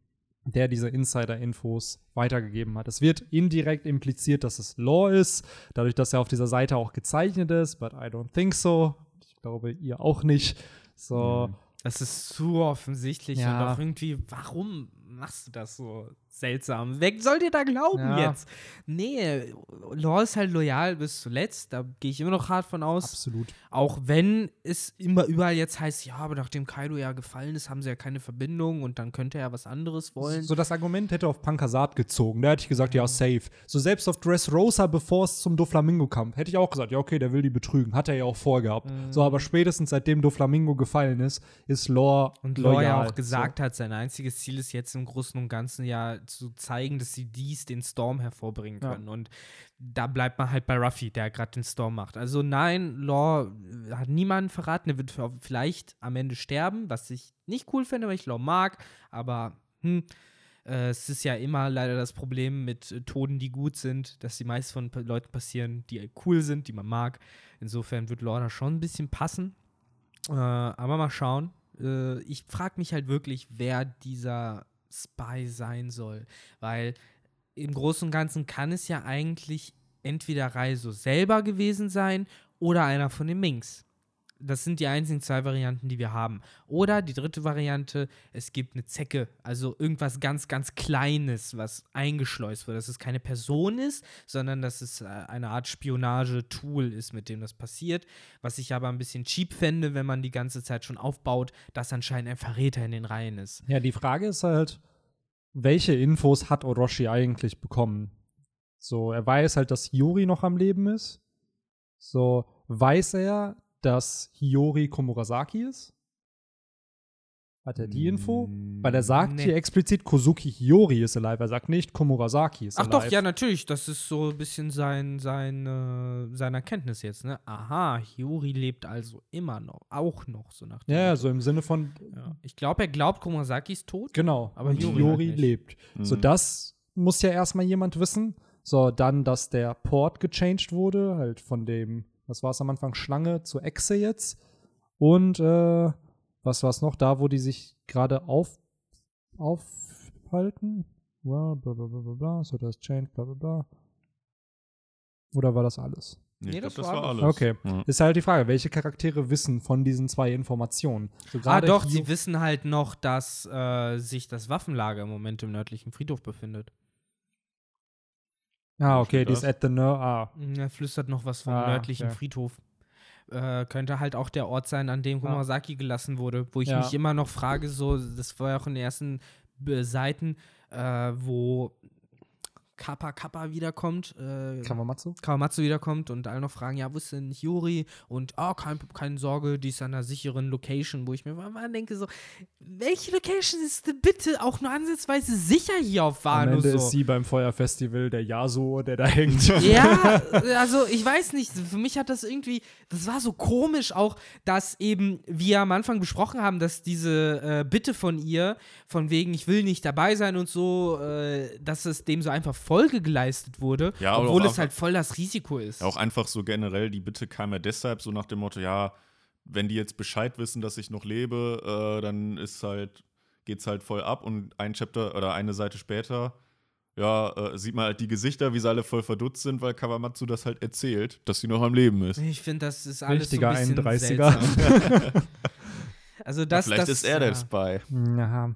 der diese Insider-Infos weitergegeben hat. Es wird indirekt impliziert, dass es Law ist, dadurch, dass er auf dieser Seite auch gezeichnet ist, but I don't think so. Ich glaube, ihr auch nicht. So. Mhm. Das ist zu offensichtlich Ja. und auch irgendwie, warum machst du das so seltsam? Wer soll dir da glauben Ja. jetzt? Nee, Law ist halt loyal bis zuletzt, da gehe ich immer noch hart von aus. Absolut. Auch wenn es immer überall jetzt heißt, ja, aber nachdem Kaido ja gefallen ist, haben sie ja keine Verbindung und dann könnte er was anderes wollen. So das Argument hätte auf Pankasat gezogen. Da hätte ich gesagt, ja, safe. So selbst auf Dressrosa, bevor es zum Doflamingo kam, hätte ich auch gesagt, ja, okay, der will die betrügen. Hat er ja auch vorgehabt. So, aber spätestens seitdem Doflamingo gefallen ist, ist Lore Und Law ja auch gesagt hat, sein einziges Ziel ist jetzt im Großen und Ganzen ja zu zeigen, dass sie dies, den Storm hervorbringen Ja. können. Und da bleibt man halt bei Ruffy, der gerade den Storm macht. Also nein, Law äh, hat niemanden verraten. Er wird vielleicht am Ende sterben, was ich nicht cool finde, weil ich Law mag. Aber hm, äh, es ist ja immer leider das Problem mit äh, Toten, die gut sind, dass die meist von Leuten passieren, die cool sind, die man mag. Insofern wird Law da schon ein bisschen passen. Äh, aber mal schauen. Äh, ich frage mich halt wirklich, wer dieser Spy sein soll. Weil im Großen und Ganzen kann es ja eigentlich entweder Reiso selber gewesen sein oder einer von den Minks. Das sind die einzigen zwei Varianten, die wir haben. Oder die dritte Variante, es gibt eine Zecke, also irgendwas ganz, ganz Kleines, was eingeschleust wird. Dass es keine Person ist, sondern dass es äh, eine Art Spionage-Tool ist, mit dem das passiert. Was ich aber ein bisschen cheap fände, wenn man die ganze Zeit schon aufbaut, dass anscheinend ein Verräter in den Reihen ist. Ja, die Frage ist halt, welche Infos hat Orochi eigentlich bekommen? So, er weiß halt, dass Hiyori noch am Leben ist. So, weiß er, dass Hiyori Komurasaki ist? Hat er die Info? Weil er sagt Nee. hier explizit, Kozuki Hiyori ist alive. Er sagt nicht, Komurasaki ist Ach alive. doch, ja, natürlich. Das ist so ein bisschen sein, sein, äh, seine Erkenntnis jetzt, ne? Aha, Hiyori lebt also immer noch, auch noch, so nach dem Ja, Motto. so im Sinne von, Ja. Ich glaube, er glaubt, Komurasaki ist tot. genau. Aber Hiyori Hiyori halt lebt. So, Mhm. das muss ja erstmal jemand wissen. So, dann, dass der Port gechanged wurde, halt von dem, was war es am Anfang, Schlange zu Echse jetzt. Und, äh, was war es noch? Da, wo die sich gerade auf, aufhalten. Ja, bla, bla, bla, bla, bla. So, das changed, bla, bla, bla. Oder war das alles? Nee, Nee, ich das glaube, das war alles. Okay. Ja. Ist halt die Frage, welche Charaktere wissen von diesen zwei Informationen? So, Ah, gerade doch, sie wissen halt noch, dass äh, sich das Waffenlager im Moment im nördlichen Friedhof befindet. Ah, okay, die Das- ist at the ner ah. Mm, Er flüstert noch was vom Ah, nördlichen okay. Friedhof. Äh, könnte halt auch der Ort sein, an dem Komurasaki gelassen wurde, wo ich Ja. mich immer noch frage, so, das war ja auch in den ersten äh, Seiten, äh, wo Kappa Kappa wiederkommt, äh, Kawamatsu? Kawamatsu wiederkommt und alle noch fragen, ja, wo ist denn Yuri? Und, oh, kein, keine Sorge, die ist an einer sicheren Location, wo ich mir mal denke, so, welche Location ist denn bitte auch nur ansatzweise sicher hier auf Am Wano Ende so? ist sie beim Feuerfestival der Yasuo, der da hängt. Ja, also ich weiß nicht, für mich hat das irgendwie, das war so komisch auch, dass eben wir am Anfang besprochen haben, dass diese äh, Bitte von ihr, von wegen, ich will nicht dabei sein und so, äh, dass es dem so einfach Folge geleistet wurde, Ja, obwohl es einfach- halt voll das Risiko ist. Auch einfach so generell, die Bitte kam ja deshalb so nach dem Motto, ja, wenn die jetzt Bescheid wissen, dass ich noch lebe, äh, dann ist halt, geht's halt voll ab und ein Chapter oder eine Seite später, ja, äh, sieht man halt die Gesichter, wie sie alle voll verdutzt sind, weil Kawamatsu das halt erzählt, dass sie noch am Leben ist. Ich finde, das ist alles Richtiger so ein bisschen 31er. seltsam. also das, Vielleicht das, ist er der ja. Spy. Ja.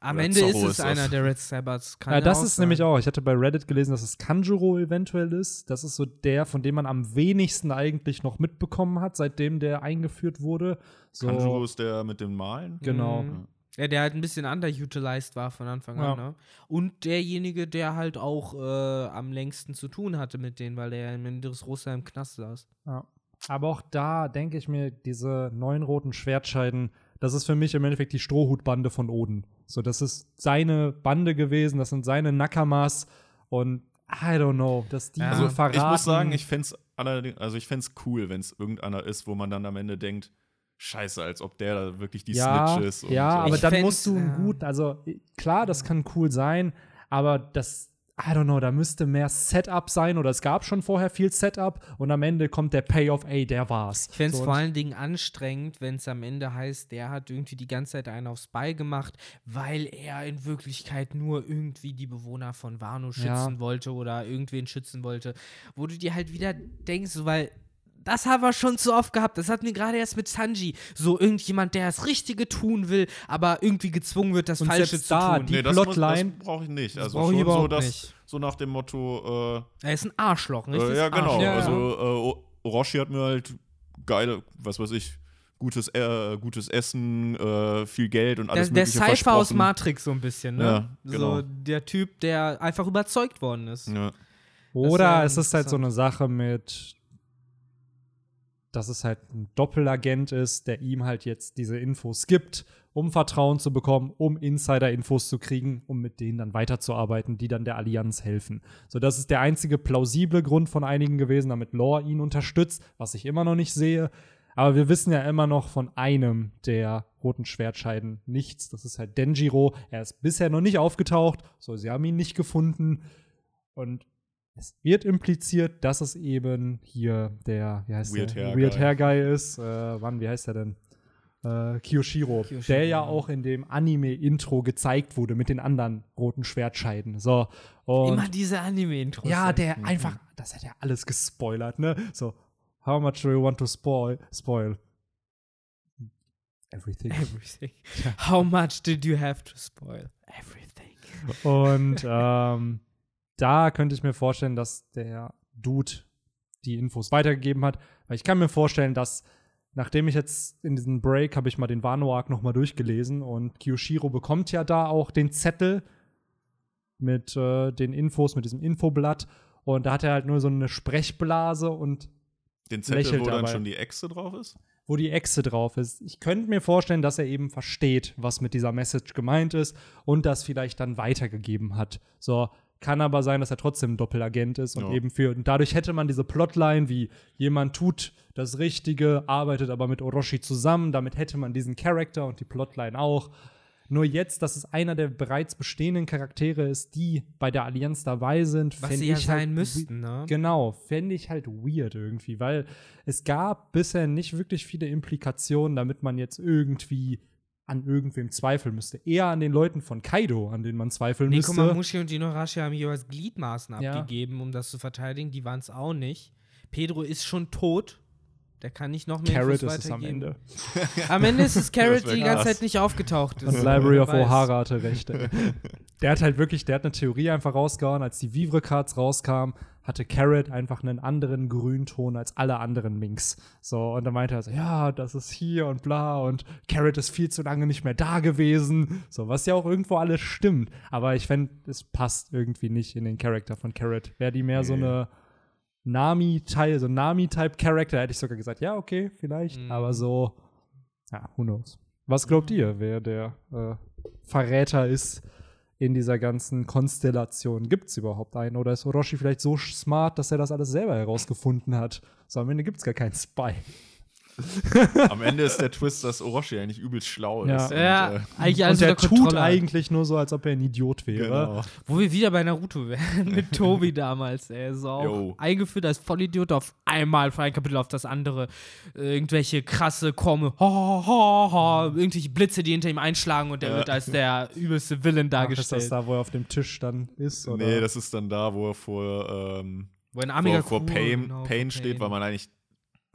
Am Oder Ende Zorro ist es ist das. einer der Red Sabbaths. Kann Ja, ja das ist sein. nämlich auch. Ich hatte bei Reddit gelesen, dass es Kanjuro eventuell ist. Das ist so der, von dem man am wenigsten eigentlich noch mitbekommen hat, seitdem der eingeführt wurde. So, Kanjuro ist der mit dem Malen. Genau. Mhm. Ja, der halt ein bisschen underutilized war von Anfang Ja. an, ne? Und derjenige, der halt auch äh, am längsten zu tun hatte mit denen, weil er in Rosa im Knast saß. Ja. Aber auch da denke ich mir, diese neun roten Schwertscheiden, das ist für mich im Endeffekt die Strohhutbande von Oden. So, das ist seine Bande gewesen, das sind seine Nakamas und I don't know, dass die Ja. so Also, verraten. Ich muss sagen, ich fände es allerdings, also ich fände cool, wenn es irgendeiner ist, wo man dann am Ende denkt, scheiße, als ob der da wirklich die ja, Snitch ist. und ja, so. aber Ich dann musst du einen ja. gut, also klar, das kann cool sein, aber das I don't know, da müsste mehr Setup sein oder es gab schon vorher viel Setup und am Ende kommt der Payoff, ey, der war's. Ich fände es So, vor allen Dingen anstrengend, wenn es am Ende heißt, der hat irgendwie die ganze Zeit einen auf Spy gemacht, weil er in Wirklichkeit nur irgendwie die Bewohner von Wano schützen Ja. wollte oder irgendwen schützen wollte. Wo du dir halt wieder denkst, so, weil das haben wir schon zu oft gehabt. Das hatten wir gerade erst mit Sanji. So irgendjemand, der das Richtige tun will, aber irgendwie gezwungen wird, das Und Falsche selbst zu da, tun. die nee, das, Plotline- das brauche ich nicht. Das Also schon so, überhaupt dass, nicht. so nach dem Motto, äh, er ist ein Arschloch, ein Äh, ja, genau. Arschloch. Ja, Also äh, Orochi hat mir halt geile, was weiß ich, gutes, äh, gutes Essen, äh, viel Geld und Der, alles der mögliche Cypher aus. Matrix so ein bisschen, ne? Ja, So genau. der Typ, der einfach überzeugt worden ist. Ja. Oder ja es ist halt so eine Sache mit, dass es halt ein Doppelagent ist, der ihm halt jetzt diese Infos gibt, um Vertrauen zu bekommen, um Insider-Infos zu kriegen, um mit denen dann weiterzuarbeiten, die dann der Allianz helfen. So, das ist der einzige plausible Grund von einigen gewesen, damit Lore ihn unterstützt, was ich immer noch nicht sehe. Aber wir wissen ja immer noch von einem der roten Schwertscheiden nichts. Das ist halt Denjiro. Er ist bisher noch nicht aufgetaucht. So, sie haben ihn nicht gefunden. Und es wird impliziert, dass es eben hier der, wie heißt Weird der? Hair Weird Guy. Hair Guy ist. Äh, wann, wie heißt der denn? Äh, Kiyoshiro, Kiyoshiro, der ja auch in dem Anime-Intro gezeigt wurde mit den anderen roten Schwertscheiden. So. Und Immer diese Anime-Intros. ja, ey. der einfach, das hat ja alles gespoilert, ne? So, how much do you want to spoil? Spoil. Everything. Everything. How much did you have to spoil? Everything. Und ähm, da könnte ich mir vorstellen, dass der Dude die Infos weitergegeben hat. Weil ich kann mir vorstellen, dass nachdem ich jetzt in diesem Break habe ich mal den Wano-Arc nochmal durchgelesen und Kiyoshiro bekommt ja da auch den Zettel mit äh, den Infos, mit diesem Infoblatt. Und da hat er halt nur so eine Sprechblase und Den Zettel, Lächelt wo dann dabei. schon die Echse drauf ist? wo die Echse drauf ist. Ich könnte mir vorstellen, dass er eben versteht, was mit dieser Message gemeint ist und das vielleicht dann weitergegeben hat. So, kann aber sein, dass er trotzdem ein Doppelagent ist und Ja. eben für. Und dadurch hätte man diese Plotline, wie jemand tut das Richtige, arbeitet aber mit Orochi zusammen. Damit hätte man diesen Charakter und die Plotline auch. Nur jetzt, dass es einer der bereits bestehenden Charaktere ist, die bei der Allianz dabei sind, Was sie ja ich sein halt müssten, ne? Genau, fände ich halt weird irgendwie, weil es gab bisher nicht wirklich viele Implikationen, damit man jetzt irgendwie an irgendwem zweifeln müsste. Eher an den Leuten von Kaido, an denen man zweifeln müsste. Nekomamushi und Inuarashi haben jeweils Gliedmaßen Ja. abgegeben, um das zu verteidigen. Die waren es auch nicht. Pedro ist schon tot. Der kann nicht noch mehr Carrot Infos ist es am. Ende. Am Ende ist es Carrot, die die ganze. Zeit nicht aufgetaucht ist. Und Library of. O'Hara hatte recht. ey. der hat halt wirklich, der hat eine Theorie einfach rausgehauen, als die Vivre Cards rauskamen, hatte Carrot einfach einen anderen Grünton als alle anderen Minks. So, und dann meinte er so, ja, das ist hier und bla und Carrot ist viel zu lange nicht mehr da gewesen. So, was ja auch irgendwo alles stimmt. Aber ich fände, es passt irgendwie nicht in den Charakter von Carrot. Wäre die mehr so Nee. eine Nami-Teil, so ein Nami-Type-Charakter, hätte ich sogar gesagt, ja, okay, vielleicht. Mhm. Aber so, ja, who knows. Was glaubt ihr, wer der äh, Verräter ist in dieser ganzen Konstellation? Gibt es überhaupt einen? Oder ist Orochi vielleicht so smart, dass er das alles selber herausgefunden hat? So, am Ende gibt es gar keinen Spy. Am Ende ist der Twist, dass Orochi eigentlich übelst schlau Ja. ist. und, Ja, äh, eigentlich Und der tut Kontrolle eigentlich nur so, als ob er ein Idiot wäre. genau. Wo wir wieder bei Naruto wären, mit Tobi damals, ey. So auch Jo. eingeführt als Vollidiot auf einmal von einem Kapitel auf das andere. Äh, irgendwelche krasse Komme, ha, ha, ha, irgendwelche Blitze, die hinter ihm einschlagen und der Ja. wird als der übelste Villain Ach, ist das dargestellt. da, wo er auf dem Tisch dann ist? Oder? Nee, das ist dann da, wo er vor, ähm, Wo ein vor, Amiga vor Pain, genau, Pain vor steht, weil man eigentlich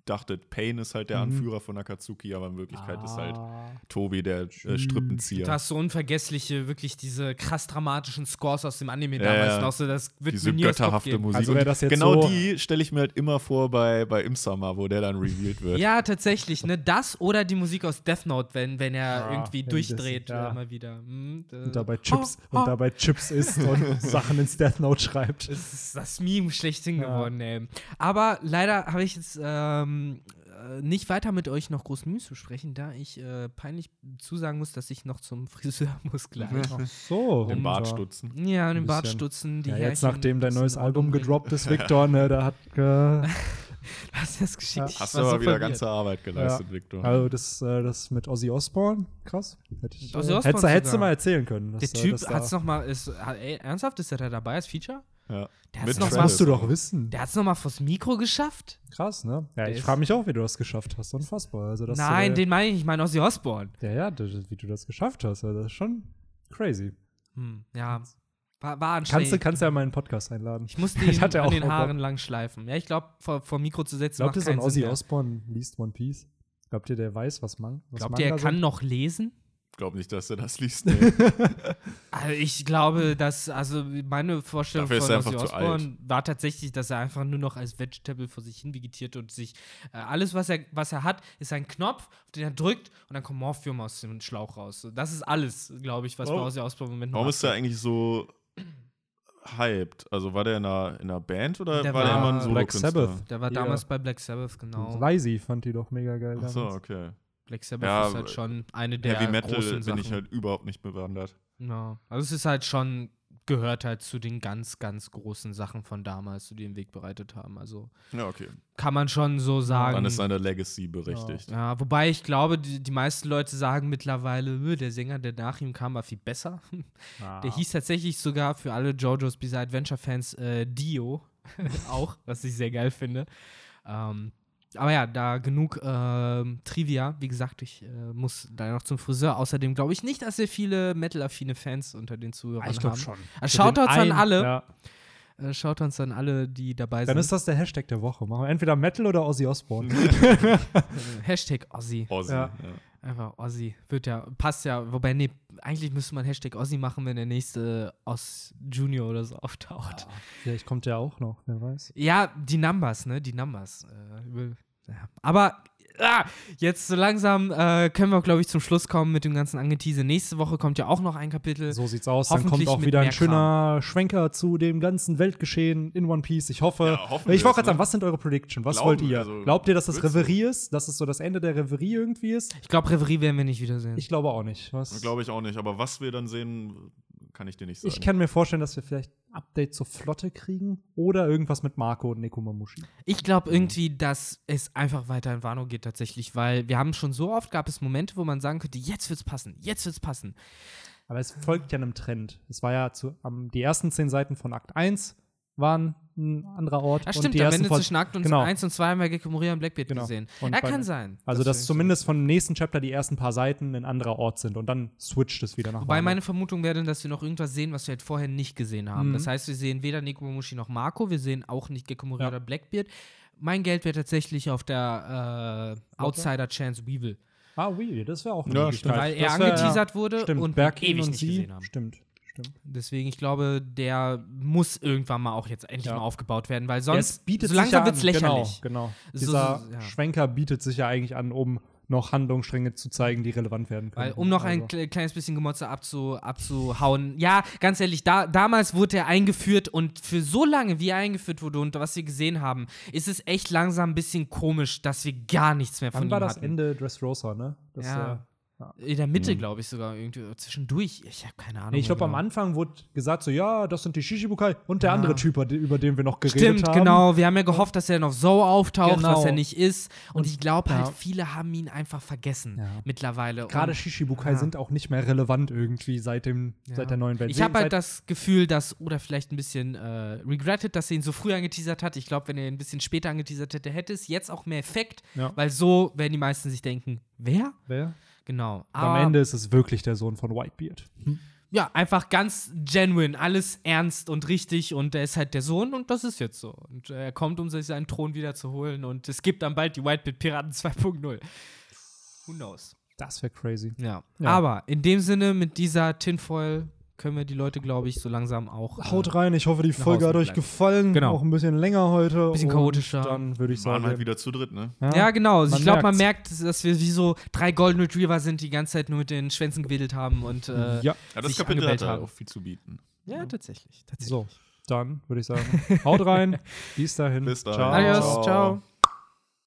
dachte, Pain ist halt der Mhm. Anführer von Akatsuki, aber in Wirklichkeit ist halt Ah. Tobi der äh, Strippenzieher. Du hast so unvergessliche, wirklich diese krass dramatischen Scores aus dem Anime Ja, damals ja. noch so, das wird Diese götterhafte. Musik. Also das jetzt genau so- die stelle ich mir halt immer vor bei, bei Imsama, wo der dann revealed wird. Ja, tatsächlich, ne? Das oder die Musik aus Death Note, wenn, wenn er Ja, irgendwie wenn durchdreht das- ja. immer wieder. Hm, äh, Und dabei Chips, oh, und dabei Chips isst und Sachen ins Death Note schreibt. Es ist das Meme schlechthin Ja. geworden, ey. Aber leider habe ich jetzt ähm, äh, nicht weiter mit euch noch groß News zu sprechen, da ich äh, peinlich zusagen muss, dass ich noch zum Friseur muss gleich. Ach so. Den Bart stutzen. Ja, und den Ein Bart stutzen, die Ja, jetzt nachdem dein neues Album gedroppt ist, Victor, ne, da hat äh, Du hast das geschickt. Ja. Hast du aber so wieder verwirrt. ganze Arbeit geleistet, Victor. Also das, äh, das mit Ozzy Osbourne, krass. Hätte ich, Ozzy äh, Osbourne hättest, du- hättest du mal erzählen können. Der dass, äh, Typ hat, ey, ernsthaft, ist er da dabei als Feature? Ja. Der Das musst du doch wissen. Der hat's noch mal vors Mikro geschafft? Krass, ne? Ja, Der ich frage mich auch, wie du das geschafft hast. Unfassbar. Also, dass Nein, du, den meine ich, ich meine Ozzy Osbourne. Ja, ja, das- wie du das geschafft hast. Also, das ist schon crazy. Hm, ja, war, war Kannst du, anstrengend. kannst du ja mal in den Podcast einladen. ich musste ihn an auch den. Haaren lang schleifen. Ja, ich glaube, vor, vor Mikro zu setzen Glaubt ihr, macht so ein Ozzy mehr. Osbourne liest One Piece? Glaubt ihr, der weiß, was man was Glaubt ihr, er kann sind? noch lesen? Ich glaube nicht, dass er das liest. Nee. Also ich glaube, dass, also meine Vorstellung Dafür von Ozzy Osbourne war tatsächlich, dass er einfach nur noch als Vegetable vor sich hin vegetiert und sich, äh, alles, was er, was er hat, ist ein Knopf, auf den er drückt und dann kommt Morphium aus dem Schlauch raus. So, Das ist alles, glaube ich, was Warum- bei Ozzy Osbourne im Moment Warum ist er eigentlich so hyped? Also war der in einer, in einer Band oder Der war der immer ein Black Solokünstler? Sabbath. Der war damals bei Black Sabbath, genau. Leisy fand die doch mega geil. Ach so, damals. okay. Black Sabbath Ja, ist halt schon eine der Heavy Metal großen bin Sachen. ich halt überhaupt nicht bewandert. Ja. Also es ist halt schon, gehört halt zu den ganz, ganz großen Sachen von damals, die den Weg bereitet haben. Also Ja, okay. kann man schon so sagen. Dann ist seine Legacy berechtigt. Ja, wobei ich glaube, die, die meisten Leute sagen mittlerweile, "Äh, der Sänger, der nach ihm kam, war viel besser. Ah. Der hieß tatsächlich sogar für alle JoJo's Bizarre Adventure Fans äh, Dio. auch, was ich sehr geil finde. Ähm, aber ja, da genug ähm, Trivia. Wie gesagt, ich äh, muss da noch zum Friseur. Außerdem glaube ich nicht, dass wir viele metal-affine Fans unter den Zuhörern ich glaube haben. schon. Also Shoutouts an einen- alle. Ja. Äh, Shoutouts an alle, die dabei Dann sind. ist das der Hashtag der Woche. Machen wir entweder Metal oder Ozzy Osbourne. Äh, Hashtag Ossi. Ozzy. Ja. Ja. Einfach Ossi. Wird ja, passt ja. Wobei, nee, eigentlich müsste man Hashtag Ossi machen, wenn der nächste Oz Junior oder so auftaucht. Vielleicht kommt der auch noch, wer weiß. Ja, die Numbers, ne? Die Numbers. Äh, ja. Aber ah, jetzt so langsam äh, können wir, glaube ich, zum Schluss kommen mit dem ganzen Angetease. Nächste Woche kommt ja auch noch ein Kapitel. So sieht's aus. Dann kommt auch wieder ein schöner Schwenker zu dem ganzen Weltgeschehen in One Piece. Ich hoffe. Ja, ich wollte gerade sagen, ne? was sind eure Prediction? Was Glauben, wollt ihr? also, Glaubt ihr, dass das? Reverie ist? Dass es so das Ende der Reverie irgendwie ist? Ich glaube, Reverie werden wir nicht wiedersehen. Ich glaube auch nicht. Was? Glaube ich auch nicht. Aber was wir dann sehen, kann ich dir nicht sagen. Ich kann mir vorstellen, dass wir vielleicht ein Update zur Flotte kriegen oder irgendwas mit Marco und Nekomamushi. Ich glaube irgendwie, dass es einfach weiter in Wano geht tatsächlich, weil wir haben schon so oft, gab es Momente, wo man sagen könnte, jetzt wird's passen, jetzt wird's passen. Aber es folgt ja einem Trend. Es war ja zu, am, die ersten zehn Seiten von Akt 1 waren ein anderer Ort. Ja, und stimmt, die am Ende von- zwischen Akt und genau. 1 und 2 haben wir Gekko Moria und Blackbeard Genau. gesehen. Und bei- kann sein. Also, dass wir- zumindest vom nächsten Chapter die ersten paar Seiten ein anderer Ort sind und dann switcht es wieder nach Wobei meine Vermutung wäre, dann, dass wir noch irgendwas sehen, was wir halt vorher nicht gesehen haben. Mhm. Das heißt, wir sehen weder Nekomamushi noch Marco, wir sehen auch nicht Gekko Moria Ja. oder Blackbeard. Mein Geld wäre tatsächlich auf der äh, Outsider Chance Weevil, Ah, Weevil, das wäre auch eine Ja, weil er Das wär- angeteasert wurde Stimmt, und Berkin ewig und nicht sie. gesehen haben. Stimmt, stimmt. Deswegen, ich glaube, der muss irgendwann mal auch jetzt endlich Ja. mal aufgebaut werden, weil sonst bietet so sich langsam ja wird es an, lächerlich. Genau, genau. So- Dieser so- ja. Schwenker bietet sich ja eigentlich an, um noch Handlungsstränge zu zeigen, die relevant werden können. Weil, um noch ein Also, kle- kleines bisschen Gemotze abzu, abzuhauen. Ja, ganz ehrlich, da, damals wurde er eingeführt und für so lange, wie er eingeführt wurde und was wir gesehen haben, ist es echt langsam ein bisschen komisch, dass wir gar nichts mehr von Wann ihm war das hatten. Ende Dressrosa, ne? Das, Ja. äh, In der Mitte, Mhm. glaube ich, sogar irgendwie zwischendurch. Ich habe keine Ahnung. Nee, ich glaube, am genau. Anfang wurde gesagt, so, ja, das sind die Shishibukai und der Ja. andere Typ, über den wir noch geredet Stimmt, haben. genau. Wir haben ja gehofft, dass er noch so auftaucht, Genau. was er nicht ist. Und ich glaube halt, ja. viele haben ihn einfach vergessen Ja. mittlerweile. Gerade Und- Shishibukai Ja. sind auch nicht mehr relevant irgendwie seit, dem, Ja. seit der neuen Welt. Ich habe halt das Gefühl, dass oder vielleicht ein bisschen äh, regretted, dass er ihn so früh angeteasert hat. Ich glaube, wenn er ihn ein bisschen später angeteasert hätte, hätte es jetzt auch mehr Effekt, Ja. weil so werden die meisten sich denken, wer? Wer? Genau. Und am Ende ist es wirklich der Sohn von Whitebeard. ja, einfach ganz genuine, alles ernst und richtig und er ist halt der Sohn und das ist jetzt so. Und äh, er kommt, um sich seinen Thron wieder zu holen und es gibt dann bald die Whitebeard Piraten 2.0. Who knows? Das wäre crazy. Ja. Ja. Aber in dem Sinne, mit dieser Tinfoil können wir die Leute, glaube ich, so langsam auch. äh, Haut rein, ich hoffe, die Folge hat euch bleiben. gefallen. Genau. Auch ein bisschen länger heute. Bisschen und chaotischer. Dann würde ich waren sagen. halt wieder zu dritt, ne? Ja, genau. Also Man ich glaube, man merkt, dass wir wie so drei Golden Retriever sind, die die ganze Zeit nur mit den Schwänzen gewedelt haben und äh, Ja, Ja, das sich Kapitel hat auch viel zu bieten. ja, tatsächlich. tatsächlich. so. Dann würde ich sagen, haut rein. Bis dahin. Bis dahin. Ciao. Adios, Ciao. ciao.